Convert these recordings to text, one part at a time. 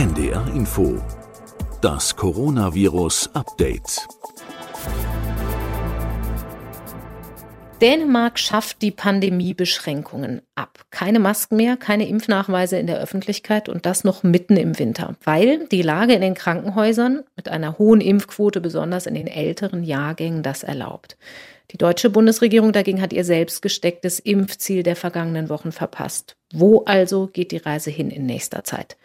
NDR Info. Das Coronavirus Update. Dänemark schafft die Pandemiebeschränkungen ab. Keine Masken mehr, keine Impfnachweise in der Öffentlichkeit und das noch mitten im Winter, weil die Lage in den Krankenhäusern mit einer hohen Impfquote, besonders in den älteren Jahrgängen, das erlaubt. Die deutsche Bundesregierung dagegen hat ihr selbst gestecktes Impfziel der vergangenen Wochen verpasst. Wo also geht die Reise hin in nächster Zeit?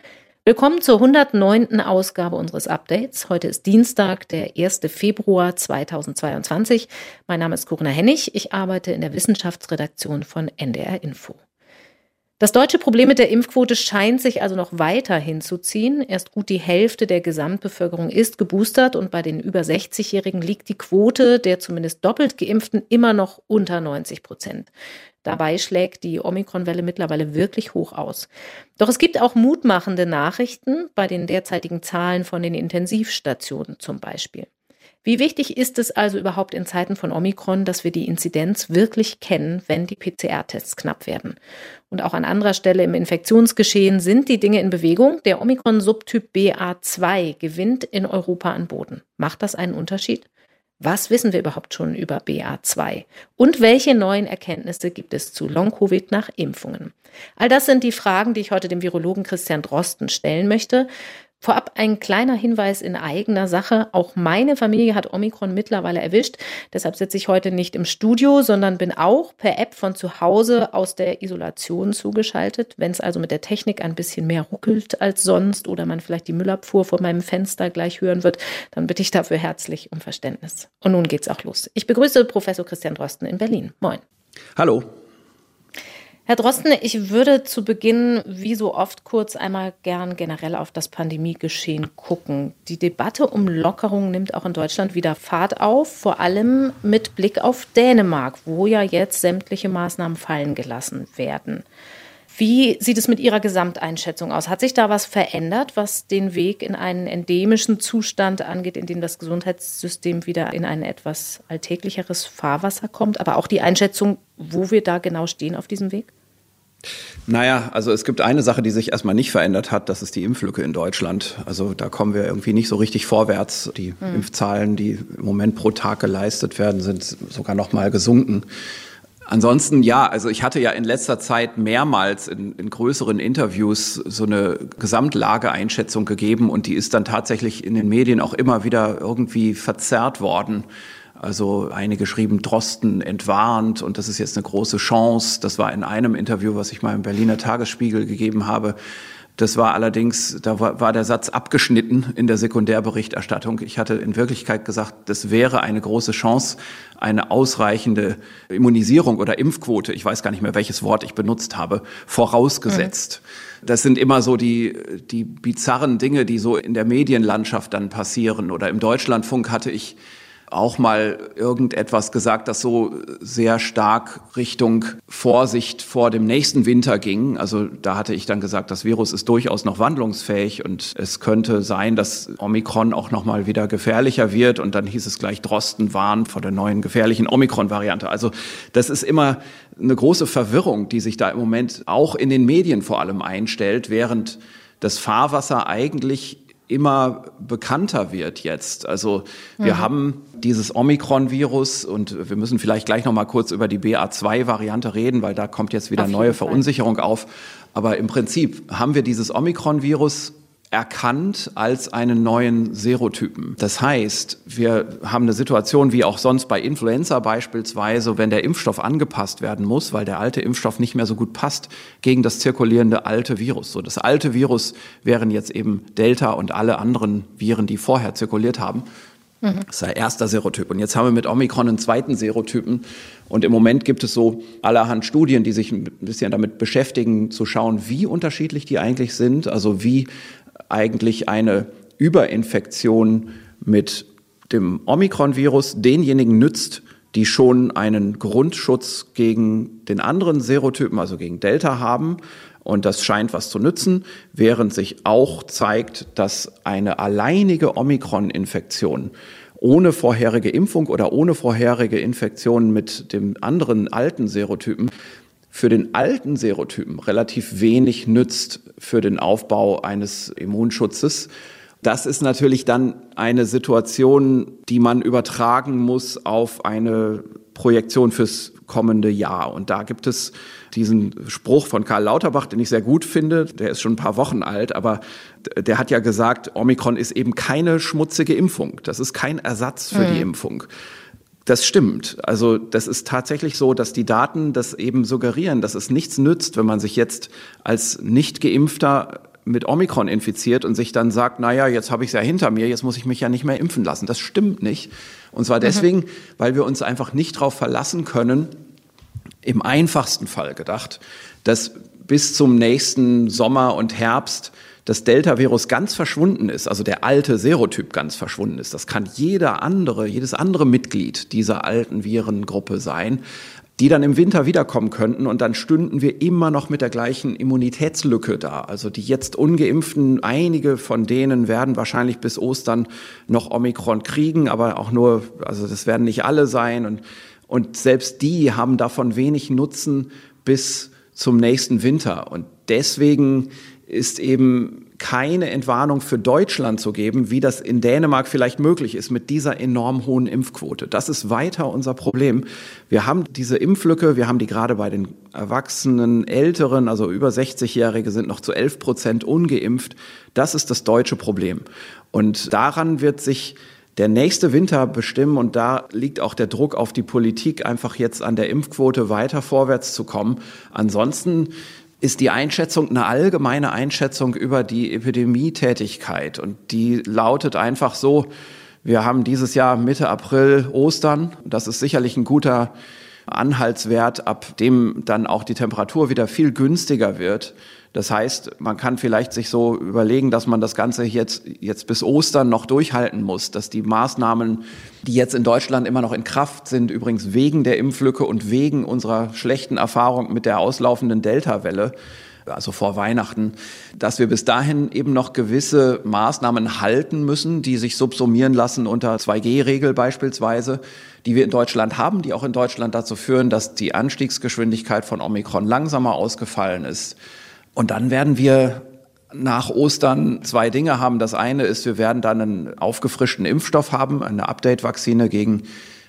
Willkommen zur 109. Ausgabe unseres Updates. Heute ist Dienstag, der 1. Februar 2022. Mein Name ist Corinna Hennig. Ich arbeite in der Wissenschaftsredaktion von NDR Info. Das deutsche Problem mit der Impfquote scheint sich also noch weiter hinzuziehen. Erst gut die Hälfte der Gesamtbevölkerung ist geboostert und bei den über 60-Jährigen liegt die Quote der zumindest doppelt geimpften immer noch unter 90 Prozent. Dabei schlägt die Omikron-Welle mittlerweile wirklich hoch aus. Doch es gibt auch mutmachende Nachrichten bei den derzeitigen Zahlen von den Intensivstationen zum Beispiel. Wie wichtig ist es also überhaupt in Zeiten von Omikron, dass wir die Inzidenz wirklich kennen, wenn die PCR-Tests knapp werden? Und auch an anderer Stelle im Infektionsgeschehen sind die Dinge in Bewegung. Der Omikron-Subtyp BA2 gewinnt in Europa an Boden. Macht das einen Unterschied? Was wissen wir überhaupt schon über BA2? Und welche neuen Erkenntnisse gibt es zu Long-Covid nach Impfungen? All das sind die Fragen, die ich heute dem Virologen Christian Drosten stellen möchte. Vorab ein kleiner Hinweis in eigener Sache. Auch meine Familie hat Omikron mittlerweile erwischt. Deshalb sitze ich heute nicht im Studio, sondern bin auch per App von zu Hause aus der Isolation zugeschaltet. Wenn es also mit der Technik ein bisschen mehr ruckelt als sonst oder man vielleicht die Müllabfuhr vor meinem Fenster gleich hören wird, dann bitte ich dafür herzlich um Verständnis. Und nun geht's auch los. Ich begrüße Professor Christian Drosten in Berlin. Moin. Hallo. Herr Drosten, ich würde zu Beginn, wie so oft, kurz einmal gern generell auf das Pandemiegeschehen gucken. Die Debatte um Lockerung nimmt auch in Deutschland wieder Fahrt auf, vor allem mit Blick auf Dänemark, wo ja jetzt sämtliche Maßnahmen fallen gelassen werden. Wie sieht es mit Ihrer Gesamteinschätzung aus? Hat sich da was verändert, was den Weg in einen endemischen Zustand angeht, in dem das Gesundheitssystem wieder in ein etwas alltäglicheres Fahrwasser kommt? Aber auch die Einschätzung, wo wir da genau stehen auf diesem Weg? Naja, also es gibt eine Sache, die sich erstmal nicht verändert hat, das ist die Impflücke in Deutschland. Also da kommen wir irgendwie nicht so richtig vorwärts. Die mhm. Impfzahlen, die im Moment pro Tag geleistet werden, sind sogar noch mal gesunken. Ansonsten ja, also ich hatte ja in letzter Zeit mehrmals in, in größeren Interviews so eine Gesamtlageeinschätzung gegeben und die ist dann tatsächlich in den Medien auch immer wieder irgendwie verzerrt worden. Also einige schrieben Drosten entwarnt und das ist jetzt eine große Chance. Das war in einem Interview, was ich mal im Berliner Tagesspiegel gegeben habe. Das war allerdings, da war, der Satz abgeschnitten in der Sekundärberichterstattung. Ich hatte in Wirklichkeit gesagt, das wäre eine große Chance, eine ausreichende Immunisierung oder Impfquote, ich weiß gar nicht mehr, welches Wort ich benutzt habe, vorausgesetzt. Mhm. Das sind immer so die, die bizarren Dinge, die so in der Medienlandschaft dann passieren. Oder im Deutschlandfunk hatte ich auch mal irgendetwas gesagt, das so sehr stark Richtung Vorsicht vor dem nächsten Winter ging. Also da hatte ich dann gesagt, das Virus ist durchaus noch wandlungsfähig und es könnte sein, dass Omikron auch noch mal wieder gefährlicher wird. Und dann hieß es gleich Drosten warnt vor der neuen gefährlichen Omikron-Variante. Also das ist immer eine große Verwirrung, die sich da im Moment auch in den Medien vor allem einstellt, während das Fahrwasser eigentlich immer bekannter wird jetzt. Also wir mhm. haben dieses Omikron-Virus und wir müssen vielleicht gleich noch mal kurz über die BA2-Variante reden, weil da kommt jetzt wieder neue Verunsicherung auf. Aber im Prinzip haben wir dieses Omikron-Virus erkannt als einen neuen Serotypen. Das heißt, wir haben eine Situation wie auch sonst bei Influenza beispielsweise, wenn der Impfstoff angepasst werden muss, weil der alte Impfstoff nicht mehr so gut passt gegen das zirkulierende alte Virus. So, das alte Virus wären jetzt eben Delta und alle anderen Viren, die vorher zirkuliert haben. Mhm. Das ist der erste Serotyp. Und jetzt haben wir mit Omikron einen zweiten Serotypen. Und im Moment gibt es so allerhand Studien, die sich ein bisschen damit beschäftigen, zu schauen, wie unterschiedlich die eigentlich sind. Also wie eigentlich eine Überinfektion mit dem Omikron-Virus denjenigen nützt, die schon einen Grundschutz gegen den anderen Serotypen, also gegen Delta haben. Und das scheint was zu nützen, während sich auch zeigt, dass eine alleinige Omikron-Infektion ohne vorherige Impfung oder ohne vorherige Infektion mit dem anderen alten Serotypen für den alten Serotypen relativ wenig nützt für den Aufbau eines Immunschutzes. Das ist natürlich dann eine Situation, die man übertragen muss auf eine Projektion fürs kommende Jahr. Und da gibt es diesen Spruch von Karl Lauterbach, den ich sehr gut finde. Der ist schon ein paar Wochen alt, aber der hat ja gesagt, Omikron ist eben keine schmutzige Impfung. Das ist kein Ersatz für mhm. die Impfung. Das stimmt. Also das ist tatsächlich so, dass die Daten das eben suggerieren, dass es nichts nützt, wenn man sich jetzt als nicht geimpfter mit Omikron infiziert und sich dann sagt, naja, jetzt habe ich es ja hinter mir, jetzt muss ich mich ja nicht mehr impfen lassen. Das stimmt nicht. Und zwar mhm. deswegen, mhm. weil wir uns einfach nicht darauf verlassen können, im einfachsten Fall gedacht, dass bis zum nächsten Sommer und Herbst das Delta-Virus ganz verschwunden ist, also der alte Serotyp ganz verschwunden ist. Das kann jeder andere, jedes andere Mitglied dieser alten Virengruppe sein, die dann im Winter wiederkommen könnten und dann stünden wir immer noch mit der gleichen Immunitätslücke da. Also die jetzt ungeimpften, einige von denen werden wahrscheinlich bis Ostern noch Omikron kriegen, aber auch nur, also das werden nicht alle sein und, und selbst die haben davon wenig Nutzen bis zum nächsten Winter und deswegen ist eben keine Entwarnung für Deutschland zu geben, wie das in Dänemark vielleicht möglich ist mit dieser enorm hohen Impfquote. Das ist weiter unser Problem. Wir haben diese Impflücke, wir haben die gerade bei den Erwachsenen, Älteren, also über 60-Jährige sind noch zu 11 Prozent ungeimpft. Das ist das deutsche Problem. Und daran wird sich der nächste Winter bestimmen und da liegt auch der Druck auf die Politik, einfach jetzt an der Impfquote weiter vorwärts zu kommen. Ansonsten ist die Einschätzung eine allgemeine Einschätzung über die Epidemietätigkeit. Und die lautet einfach so, wir haben dieses Jahr Mitte April Ostern. Das ist sicherlich ein guter Anhaltswert, ab dem dann auch die Temperatur wieder viel günstiger wird. Das heißt, man kann vielleicht sich so überlegen, dass man das Ganze jetzt, jetzt bis Ostern noch durchhalten muss, dass die Maßnahmen, die jetzt in Deutschland immer noch in Kraft sind, übrigens wegen der Impflücke und wegen unserer schlechten Erfahrung mit der auslaufenden Delta-Welle, also vor Weihnachten, dass wir bis dahin eben noch gewisse Maßnahmen halten müssen, die sich subsumieren lassen unter 2G-Regel beispielsweise, die wir in Deutschland haben, die auch in Deutschland dazu führen, dass die Anstiegsgeschwindigkeit von Omikron langsamer ausgefallen ist und dann werden wir nach Ostern zwei Dinge haben. Das eine ist, wir werden dann einen aufgefrischten Impfstoff haben, eine Update-Vakzine gegen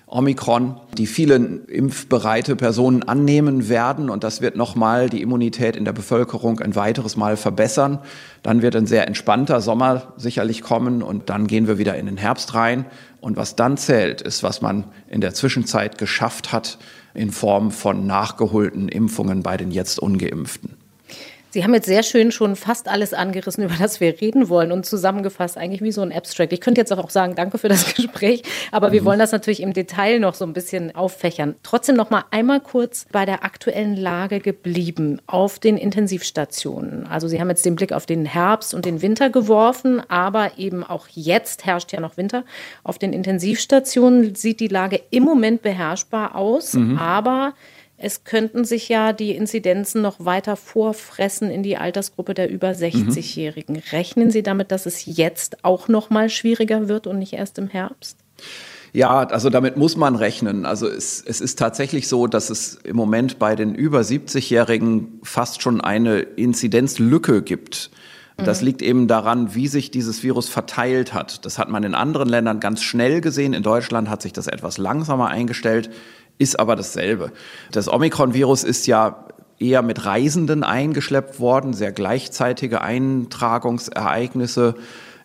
Omikron, die viele impfbereite Personen annehmen werden. Und das wird nochmal die Immunität in der Bevölkerung ein weiteres Mal verbessern. Dann wird ein sehr entspannter Sommer sicherlich kommen und dann gehen wir wieder in den Herbst rein. Und was dann zählt, ist, was man in der Zwischenzeit geschafft hat in Form von nachgeholten Impfungen bei den jetzt ungeimpften. Sie haben jetzt sehr schön schon fast alles angerissen, über das wir reden wollen und zusammengefasst, eigentlich wie so ein Abstract. Ich könnte jetzt auch sagen, danke für das Gespräch, aber mhm. wir wollen das natürlich im Detail noch so ein bisschen auffächern. Trotzdem noch mal einmal kurz bei der aktuellen Lage geblieben auf den Intensivstationen. Also Sie haben jetzt den Blick auf den Herbst und den Winter geworfen, aber eben auch jetzt herrscht ja noch Winter. Auf den Intensivstationen sieht die Lage im Moment beherrschbar aus, mhm. aber es könnten sich ja die Inzidenzen noch weiter vorfressen in die Altersgruppe der über 60-Jährigen. Mhm. Rechnen Sie damit, dass es jetzt auch noch mal schwieriger wird und nicht erst im Herbst? Ja, also damit muss man rechnen. Also es, es ist tatsächlich so, dass es im Moment bei den über 70-Jährigen fast schon eine Inzidenzlücke gibt. Das mhm. liegt eben daran, wie sich dieses Virus verteilt hat. Das hat man in anderen Ländern ganz schnell gesehen. In Deutschland hat sich das etwas langsamer eingestellt ist aber dasselbe. Das Omikron-Virus ist ja eher mit Reisenden eingeschleppt worden, sehr gleichzeitige Eintragungsereignisse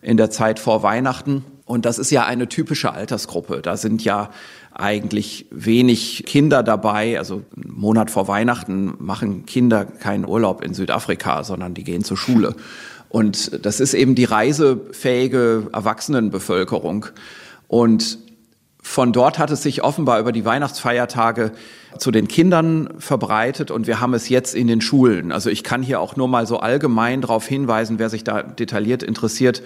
in der Zeit vor Weihnachten. Und das ist ja eine typische Altersgruppe. Da sind ja eigentlich wenig Kinder dabei. Also einen Monat vor Weihnachten machen Kinder keinen Urlaub in Südafrika, sondern die gehen zur Schule. Und das ist eben die reisefähige Erwachsenenbevölkerung. Und von dort hat es sich offenbar über die Weihnachtsfeiertage zu den Kindern verbreitet und wir haben es jetzt in den Schulen. Also ich kann hier auch nur mal so allgemein darauf hinweisen, wer sich da detailliert interessiert.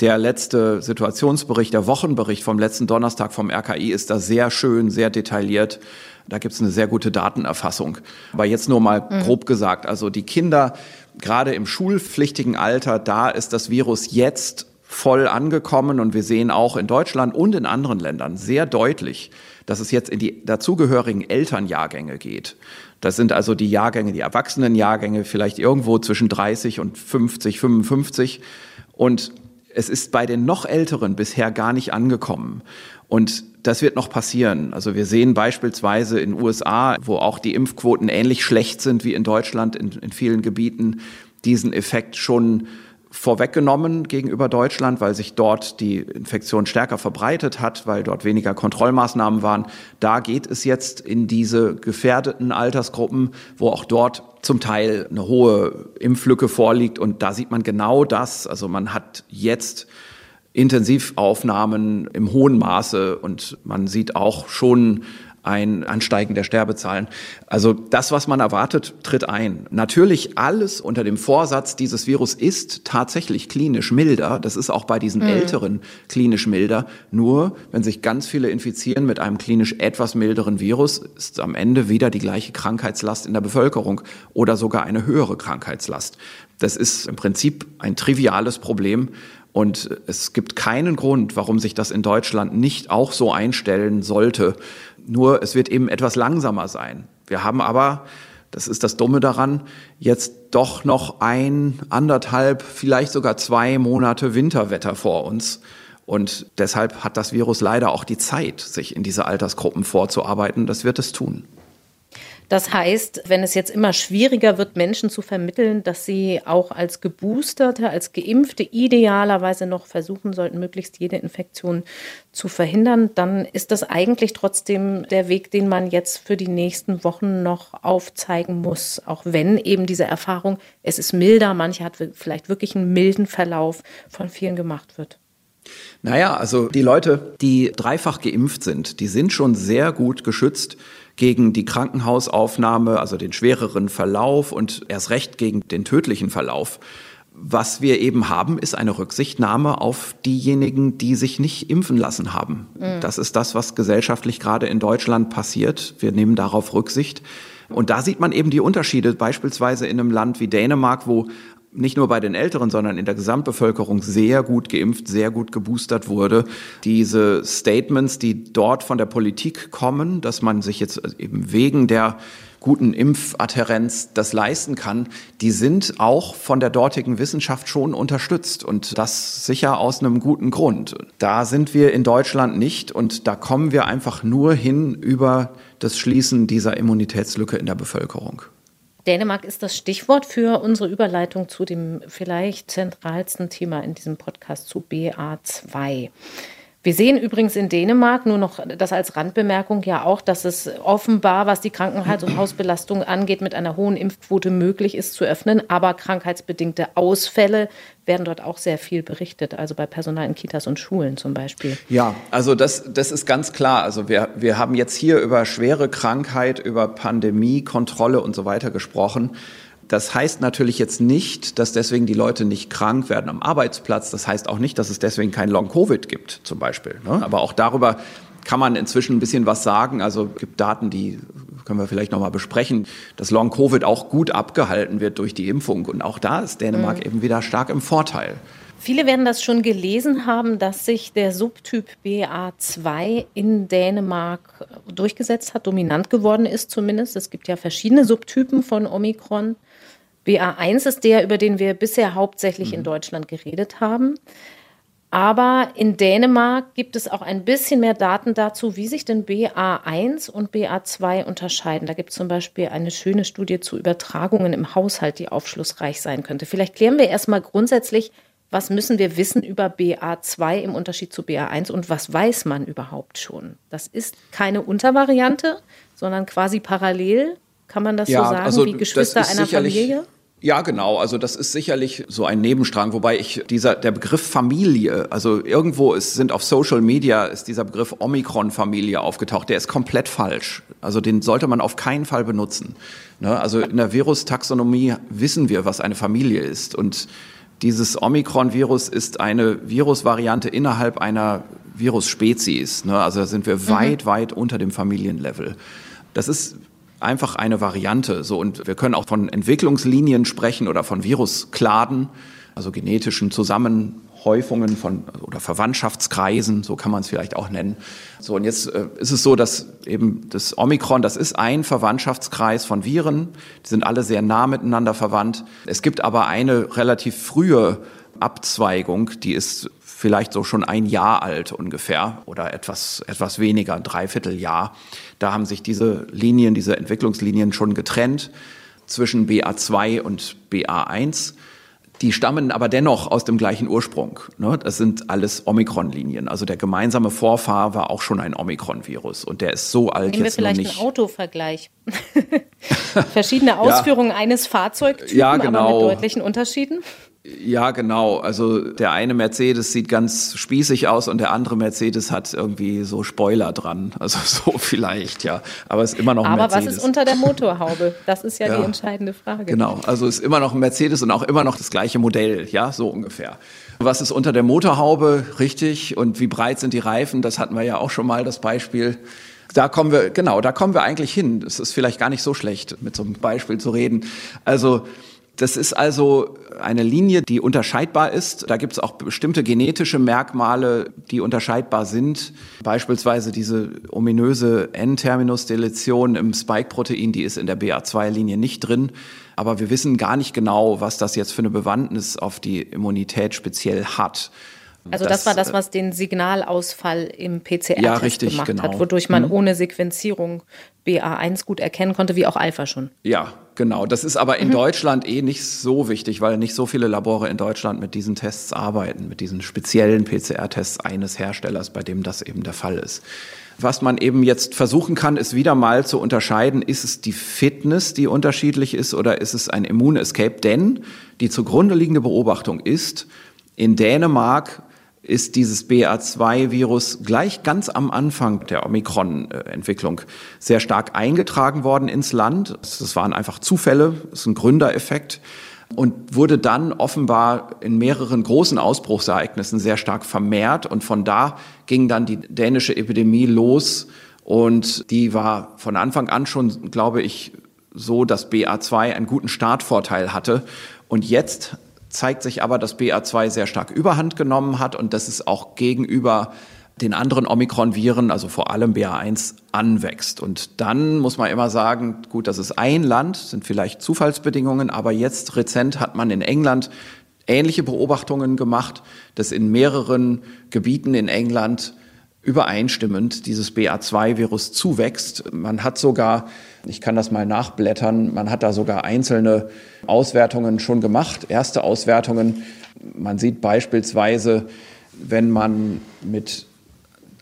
Der letzte Situationsbericht, der Wochenbericht vom letzten Donnerstag vom RKI ist da sehr schön, sehr detailliert. Da gibt es eine sehr gute Datenerfassung. Aber jetzt nur mal mhm. grob gesagt, also die Kinder, gerade im schulpflichtigen Alter, da ist das Virus jetzt voll angekommen und wir sehen auch in Deutschland und in anderen Ländern sehr deutlich, dass es jetzt in die dazugehörigen Elternjahrgänge geht. Das sind also die Jahrgänge, die Erwachsenenjahrgänge, vielleicht irgendwo zwischen 30 und 50, 55. Und es ist bei den noch Älteren bisher gar nicht angekommen. Und das wird noch passieren. Also wir sehen beispielsweise in USA, wo auch die Impfquoten ähnlich schlecht sind wie in Deutschland in, in vielen Gebieten, diesen Effekt schon vorweggenommen gegenüber Deutschland, weil sich dort die Infektion stärker verbreitet hat, weil dort weniger Kontrollmaßnahmen waren. Da geht es jetzt in diese gefährdeten Altersgruppen, wo auch dort zum Teil eine hohe Impflücke vorliegt. Und da sieht man genau das. Also man hat jetzt Intensivaufnahmen im hohen Maße und man sieht auch schon ein Ansteigen der Sterbezahlen. Also das, was man erwartet, tritt ein. Natürlich alles unter dem Vorsatz, dieses Virus ist tatsächlich klinisch milder. Das ist auch bei diesen mhm. Älteren klinisch milder. Nur, wenn sich ganz viele infizieren mit einem klinisch etwas milderen Virus, ist am Ende wieder die gleiche Krankheitslast in der Bevölkerung oder sogar eine höhere Krankheitslast. Das ist im Prinzip ein triviales Problem. Und es gibt keinen Grund, warum sich das in Deutschland nicht auch so einstellen sollte. Nur es wird eben etwas langsamer sein. Wir haben aber, das ist das Dumme daran, jetzt doch noch ein, anderthalb, vielleicht sogar zwei Monate Winterwetter vor uns. Und deshalb hat das Virus leider auch die Zeit, sich in diese Altersgruppen vorzuarbeiten. Das wird es tun. Das heißt, wenn es jetzt immer schwieriger wird, Menschen zu vermitteln, dass sie auch als Geboosterte, als Geimpfte idealerweise noch versuchen sollten, möglichst jede Infektion zu verhindern, dann ist das eigentlich trotzdem der Weg, den man jetzt für die nächsten Wochen noch aufzeigen muss. Auch wenn eben diese Erfahrung, es ist milder, manche hat vielleicht wirklich einen milden Verlauf von vielen gemacht wird. Naja, also die Leute, die dreifach geimpft sind, die sind schon sehr gut geschützt gegen die Krankenhausaufnahme, also den schwereren Verlauf und erst recht gegen den tödlichen Verlauf. Was wir eben haben, ist eine Rücksichtnahme auf diejenigen, die sich nicht impfen lassen haben. Mhm. Das ist das, was gesellschaftlich gerade in Deutschland passiert. Wir nehmen darauf Rücksicht. Und da sieht man eben die Unterschiede, beispielsweise in einem Land wie Dänemark, wo nicht nur bei den Älteren, sondern in der Gesamtbevölkerung sehr gut geimpft, sehr gut geboostert wurde. Diese Statements, die dort von der Politik kommen, dass man sich jetzt eben wegen der guten Impfadherenz das leisten kann, die sind auch von der dortigen Wissenschaft schon unterstützt und das sicher aus einem guten Grund. Da sind wir in Deutschland nicht und da kommen wir einfach nur hin über das Schließen dieser Immunitätslücke in der Bevölkerung. Dänemark ist das Stichwort für unsere Überleitung zu dem vielleicht zentralsten Thema in diesem Podcast zu BA2. Wir sehen übrigens in Dänemark, nur noch das als Randbemerkung, ja auch, dass es offenbar, was die Krankenhaus- und Hausbelastung angeht, mit einer hohen Impfquote möglich ist zu öffnen. Aber krankheitsbedingte Ausfälle werden dort auch sehr viel berichtet, also bei Personal in Kitas und Schulen zum Beispiel. Ja, also das, das ist ganz klar. Also wir, wir haben jetzt hier über schwere Krankheit, über Pandemie, Kontrolle und so weiter gesprochen. Das heißt natürlich jetzt nicht, dass deswegen die Leute nicht krank werden am Arbeitsplatz. Das heißt auch nicht, dass es deswegen kein Long-Covid gibt, zum Beispiel. Ne? Aber auch darüber kann man inzwischen ein bisschen was sagen. Also es gibt Daten, die können wir vielleicht nochmal besprechen, dass Long-Covid auch gut abgehalten wird durch die Impfung. Und auch da ist Dänemark mhm. eben wieder stark im Vorteil. Viele werden das schon gelesen haben, dass sich der Subtyp BA2 in Dänemark durchgesetzt hat, dominant geworden ist zumindest. Es gibt ja verschiedene Subtypen von Omikron. BA1 ist der, über den wir bisher hauptsächlich mhm. in Deutschland geredet haben. Aber in Dänemark gibt es auch ein bisschen mehr Daten dazu, wie sich denn BA1 und BA2 unterscheiden. Da gibt es zum Beispiel eine schöne Studie zu Übertragungen im Haushalt, die aufschlussreich sein könnte. Vielleicht klären wir erstmal grundsätzlich, was müssen wir wissen über BA2 im Unterschied zu BA1 und was weiß man überhaupt schon? Das ist keine Untervariante, sondern quasi parallel kann man das ja, so sagen, also wie Geschwister einer Familie? Ja, genau. Also das ist sicherlich so ein Nebenstrang, wobei ich dieser der Begriff Familie, also irgendwo ist, sind auf Social Media ist dieser Begriff Omikron-Familie aufgetaucht. Der ist komplett falsch. Also den sollte man auf keinen Fall benutzen. Ne? Also in der Virustaxonomie wissen wir, was eine Familie ist und dieses Omikron-Virus ist eine Virusvariante innerhalb einer Virusspezies. Ne? Also da sind wir mhm. weit, weit unter dem Familienlevel. Das ist einfach eine Variante. So, und wir können auch von Entwicklungslinien sprechen oder von Viruskladen, also genetischen Zusammenhäufungen Häufungen von oder Verwandtschaftskreisen, so kann man es vielleicht auch nennen. So und jetzt äh, ist es so, dass eben das Omikron, das ist ein Verwandtschaftskreis von Viren, die sind alle sehr nah miteinander verwandt. Es gibt aber eine relativ frühe Abzweigung, die ist vielleicht so schon ein Jahr alt ungefähr oder etwas, etwas weniger, ein Dreivierteljahr. Da haben sich diese Linien, diese Entwicklungslinien schon getrennt zwischen BA2 und BA1. Die stammen aber dennoch aus dem gleichen Ursprung. Ne? Das sind alles Omikron-Linien. Also der gemeinsame Vorfahr war auch schon ein Omikron-Virus und der ist so alt Nehmen jetzt wir vielleicht nicht. einen Autovergleich. Verschiedene Ausführungen ja. eines Fahrzeugtypen, ja, genau. aber mit deutlichen Unterschieden. Ja, genau. Also der eine Mercedes sieht ganz spießig aus und der andere Mercedes hat irgendwie so Spoiler dran. Also so vielleicht, ja. Aber es ist immer noch ein Aber Mercedes. was ist unter der Motorhaube? Das ist ja, ja, die entscheidende Frage. Genau. Also es ist immer noch ein Mercedes und auch immer noch das gleiche Modell, ja, so ungefähr. Was ist unter der Motorhaube? Richtig. Und wie breit sind die Reifen? Das hatten wir ja auch schon mal, das Beispiel. Da kommen wir, genau, da kommen wir eigentlich hin. Es ist vielleicht gar nicht so schlecht, mit so einem Beispiel zu reden. Also, das ist also eine Linie, die unterscheidbar ist. Da gibt es auch bestimmte genetische Merkmale, die unterscheidbar sind. Beispielsweise diese ominöse N-Terminus-Deletion im Spike-Protein, die ist in der BA2-Linie nicht drin. Aber wir wissen gar nicht genau, was das jetzt für eine Bewandtnis auf die Immunität speziell hat. Also das, das, war das, was den Signalausfall im PCR-Test ja, richtig, gemacht genau. hat, wodurch man Mhm. ohne Sequenzierung BA1 gut erkennen konnte, wie auch Alpha schon. Ja, genau. Das ist aber in Deutschland eh nicht so wichtig, weil nicht so viele Labore in Deutschland mit diesen Tests arbeiten, mit diesen speziellen PCR-Tests eines Herstellers, bei dem das eben der Fall ist. Was man eben jetzt versuchen kann, ist wieder mal zu unterscheiden, ist es die Fitness, die unterschiedlich ist, oder ist es ein Immunescape? Denn die zugrunde liegende Beobachtung ist, in Dänemark ist dieses BA2-Virus gleich ganz am Anfang der Omikron-Entwicklung sehr stark eingetragen worden ins Land. Das waren einfach Zufälle, das ist ein Gründereffekt und wurde dann offenbar in mehreren großen Ausbruchsereignissen sehr stark vermehrt. Und von da ging dann die dänische Epidemie los. Und die war von Anfang an schon, glaube ich, so, dass BA2 einen guten Startvorteil hatte. Und jetzt zeigt sich aber, dass BA2 sehr stark Überhand genommen hat und dass es auch gegenüber den anderen Omikron-Viren, also vor allem BA1, anwächst. Und dann muss man immer sagen, gut, das ist ein Land, sind vielleicht Zufallsbedingungen, aber jetzt rezent hat man in England ähnliche Beobachtungen gemacht, dass in mehreren Gebieten in England übereinstimmend dieses BA2-Virus zuwächst. Man hat sogar, ich kann das mal nachblättern, man hat da sogar einzelne Auswertungen schon gemacht, erste Auswertungen. Man sieht beispielsweise, wenn man mit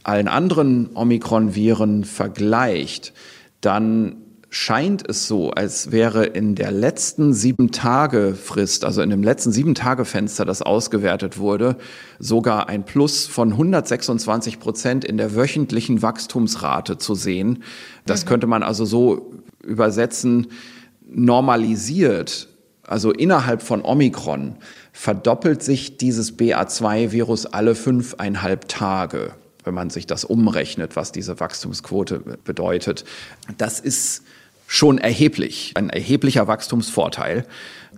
allen anderen Omikron-Viren vergleicht, dann scheint es so, als wäre in der letzten sieben Tage Frist, also in dem letzten sieben Tage Fenster, das ausgewertet wurde, sogar ein Plus von 126 Prozent in der wöchentlichen Wachstumsrate zu sehen. Das mhm. könnte man also so übersetzen, normalisiert, also innerhalb von Omikron, verdoppelt sich dieses BA2-Virus alle fünfeinhalb Tage wenn man sich das umrechnet, was diese Wachstumsquote bedeutet. Das ist schon erheblich, ein erheblicher Wachstumsvorteil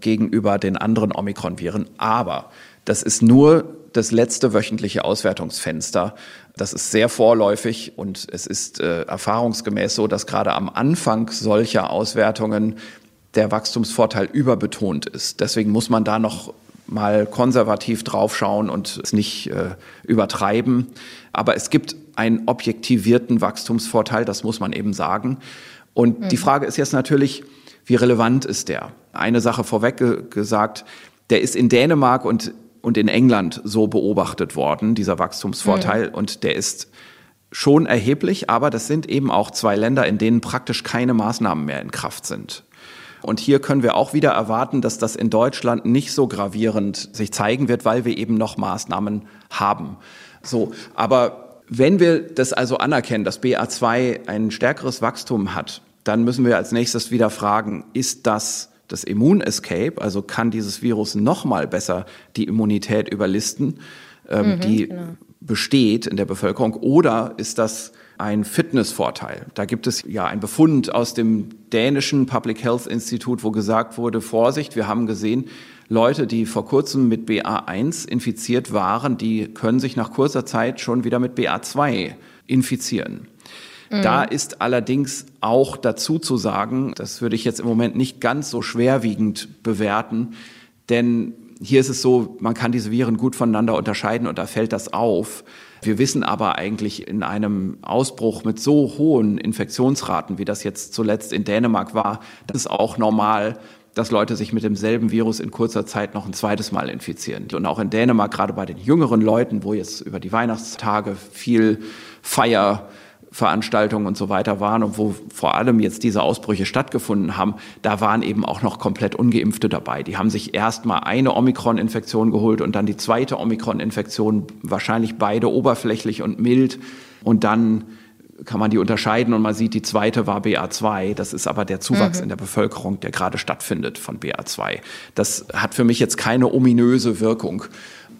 gegenüber den anderen Omikron-Viren. Aber das ist nur das letzte wöchentliche Auswertungsfenster. Das ist sehr vorläufig und es ist äh, erfahrungsgemäß so, dass gerade am Anfang solcher Auswertungen der Wachstumsvorteil überbetont ist. Deswegen muss man da noch mal konservativ draufschauen und es nicht äh, übertreiben. Aber es gibt einen objektivierten Wachstumsvorteil, das muss man eben sagen. Und mhm. die Frage ist jetzt natürlich, wie relevant ist der? Eine Sache vorweg ge gesagt, der ist in Dänemark und, und in England so beobachtet worden, dieser Wachstumsvorteil. Mhm. Und der ist schon erheblich, aber das sind eben auch zwei Länder, in denen praktisch keine Maßnahmen mehr in Kraft sind. Und hier können wir auch wieder erwarten, dass das in Deutschland nicht so gravierend sich zeigen wird, weil wir eben noch Maßnahmen haben. So, aber wenn wir das also anerkennen, dass BA2 ein stärkeres Wachstum hat, dann müssen wir als nächstes wieder fragen, ist das das Immunescape, also kann dieses Virus noch mal besser die Immunität überlisten, ähm, mhm, die genau. besteht in der Bevölkerung, oder ist das ein Fitnessvorteil. Da gibt es ja einen Befund aus dem dänischen Public Health Institute, wo gesagt wurde, Vorsicht, wir haben gesehen, Leute, die vor kurzem mit BA1 infiziert waren, die können sich nach kurzer Zeit schon wieder mit BA2 infizieren. Mhm. Da ist allerdings auch dazu zu sagen, das würde ich jetzt im Moment nicht ganz so schwerwiegend bewerten, denn hier ist es so, man kann diese Viren gut voneinander unterscheiden und da fällt das auf. Wir wissen aber eigentlich in einem Ausbruch mit so hohen Infektionsraten, wie das jetzt zuletzt in Dänemark war, das ist auch normal, dass Leute sich mit demselben Virus in kurzer Zeit noch ein zweites Mal infizieren. Und auch in Dänemark, gerade bei den jüngeren Leuten, wo jetzt über die Weihnachtstage viel Feier Veranstaltungen und so weiter waren und wo vor allem jetzt diese Ausbrüche stattgefunden haben, da waren eben auch noch komplett ungeimpfte dabei. Die haben sich erst mal eine Omikron-Infektion geholt und dann die zweite Omikron-Infektion, wahrscheinlich beide oberflächlich und mild und dann kann man die unterscheiden und man sieht, die zweite war BA2. Das ist aber der Zuwachs mhm. in der Bevölkerung, der gerade stattfindet von BA2. Das hat für mich jetzt keine ominöse Wirkung.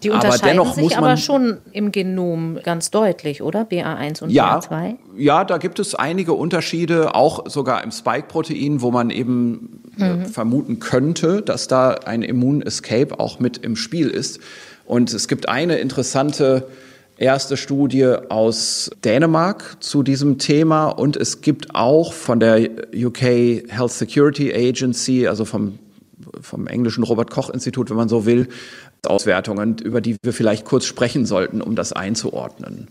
Die unterscheiden aber sich aber schon im Genom ganz deutlich, oder? BA1 und ja, BA2? Ja, da gibt es einige Unterschiede, auch sogar im Spike-Protein, wo man eben äh, mhm. vermuten könnte, dass da ein Immun-Escape auch mit im Spiel ist. Und es gibt eine interessante erste Studie aus Dänemark zu diesem Thema und es gibt auch von der UK Health Security Agency, also vom vom englischen Robert Koch Institut, wenn man so will, Auswertungen, über die wir vielleicht kurz sprechen sollten, um das einzuordnen.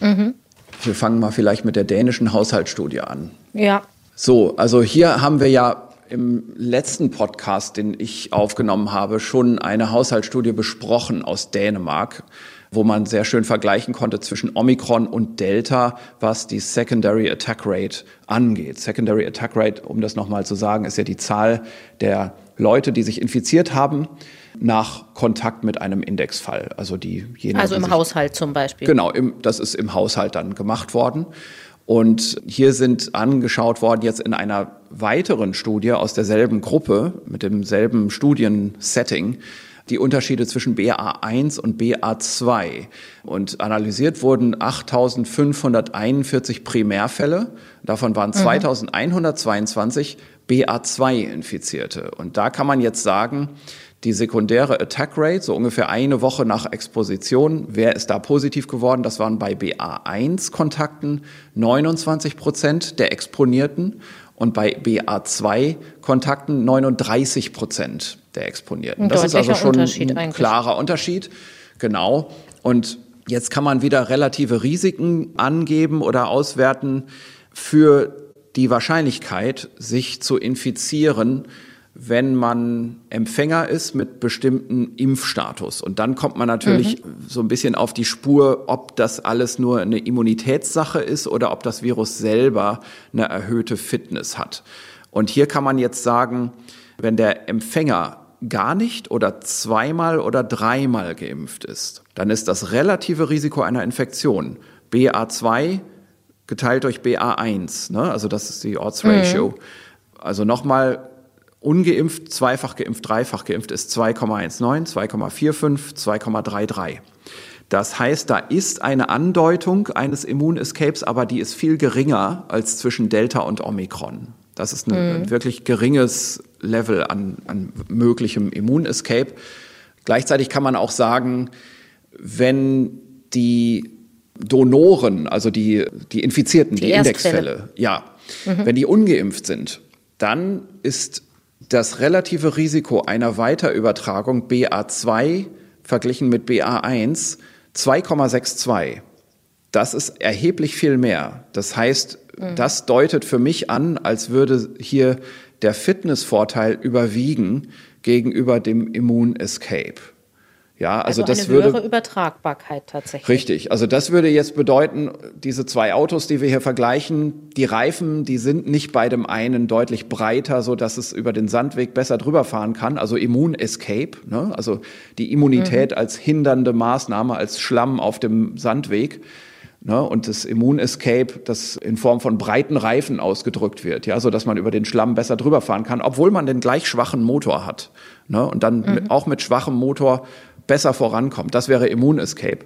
Mhm. Wir fangen mal vielleicht mit der dänischen Haushaltsstudie an. Ja. So, also hier haben wir ja im letzten Podcast, den ich aufgenommen habe, schon eine Haushaltsstudie besprochen aus Dänemark, wo man sehr schön vergleichen konnte zwischen Omikron und Delta, was die Secondary Attack Rate angeht. Secondary Attack Rate, um das nochmal zu sagen, ist ja die Zahl der Leute, die sich infiziert haben nach Kontakt mit einem Indexfall. Also diejenigen, Also im Haushalt zum Beispiel. Genau, im, das ist im Haushalt dann gemacht worden. Und hier sind angeschaut worden jetzt in einer weiteren Studie aus derselben Gruppe mit demselben Studiensetting die Unterschiede zwischen BA1 und BA2. Und analysiert wurden 8.541 Primärfälle. Davon waren 2.122 BA2-Infizierte. Und da kann man jetzt sagen, die sekundäre Attack Rate, so ungefähr eine Woche nach Exposition, wer ist da positiv geworden? Das waren bei BA1-Kontakten 29 Prozent der Exponierten und bei BA2-Kontakten 39 Prozent der Exponierten. Ein das ist also schon ein eigentlich. klarer Unterschied. Genau. Und jetzt kann man wieder relative Risiken angeben oder auswerten für die Wahrscheinlichkeit, sich zu infizieren, wenn man Empfänger ist mit bestimmten Impfstatus. Und dann kommt man natürlich mhm. so ein bisschen auf die Spur, ob das alles nur eine Immunitätssache ist oder ob das Virus selber eine erhöhte Fitness hat. Und hier kann man jetzt sagen, wenn der Empfänger gar nicht oder zweimal oder dreimal geimpft ist, dann ist das relative Risiko einer Infektion BA2 geteilt durch BA1, ne? also das ist die Odds Ratio. Mhm. Also nochmal ungeimpft, zweifach geimpft, dreifach geimpft ist 2,19, 2,45, 2,33. Das heißt, da ist eine Andeutung eines Immunescapes, aber die ist viel geringer als zwischen Delta und Omikron. Das ist ein, mhm. ein wirklich geringes Level an, an möglichem Immunescape. Gleichzeitig kann man auch sagen, wenn die Donoren, also die, die Infizierten, die, die Indexfälle, ja, mhm. wenn die ungeimpft sind, dann ist das relative Risiko einer Weiterübertragung BA2 verglichen mit BA1 2,62. Das ist erheblich viel mehr. Das heißt, mhm. das deutet für mich an, als würde hier der Fitnessvorteil überwiegen gegenüber dem Immun-Escape. Ja, also, also das eine höhere würde, Übertragbarkeit tatsächlich. Richtig. Also das würde jetzt bedeuten, diese zwei Autos, die wir hier vergleichen, die Reifen, die sind nicht bei dem einen deutlich breiter, so dass es über den Sandweg besser drüber fahren kann. Also Immun Escape, ne? also die Immunität mhm. als hindernde Maßnahme, als Schlamm auf dem Sandweg. Ne? Und das Immun Escape, das in Form von breiten Reifen ausgedrückt wird, ja, so dass man über den Schlamm besser drüber fahren kann, obwohl man den gleich schwachen Motor hat. Ne? Und dann mhm. mit, auch mit schwachem Motor besser vorankommt. Das wäre Immunescape.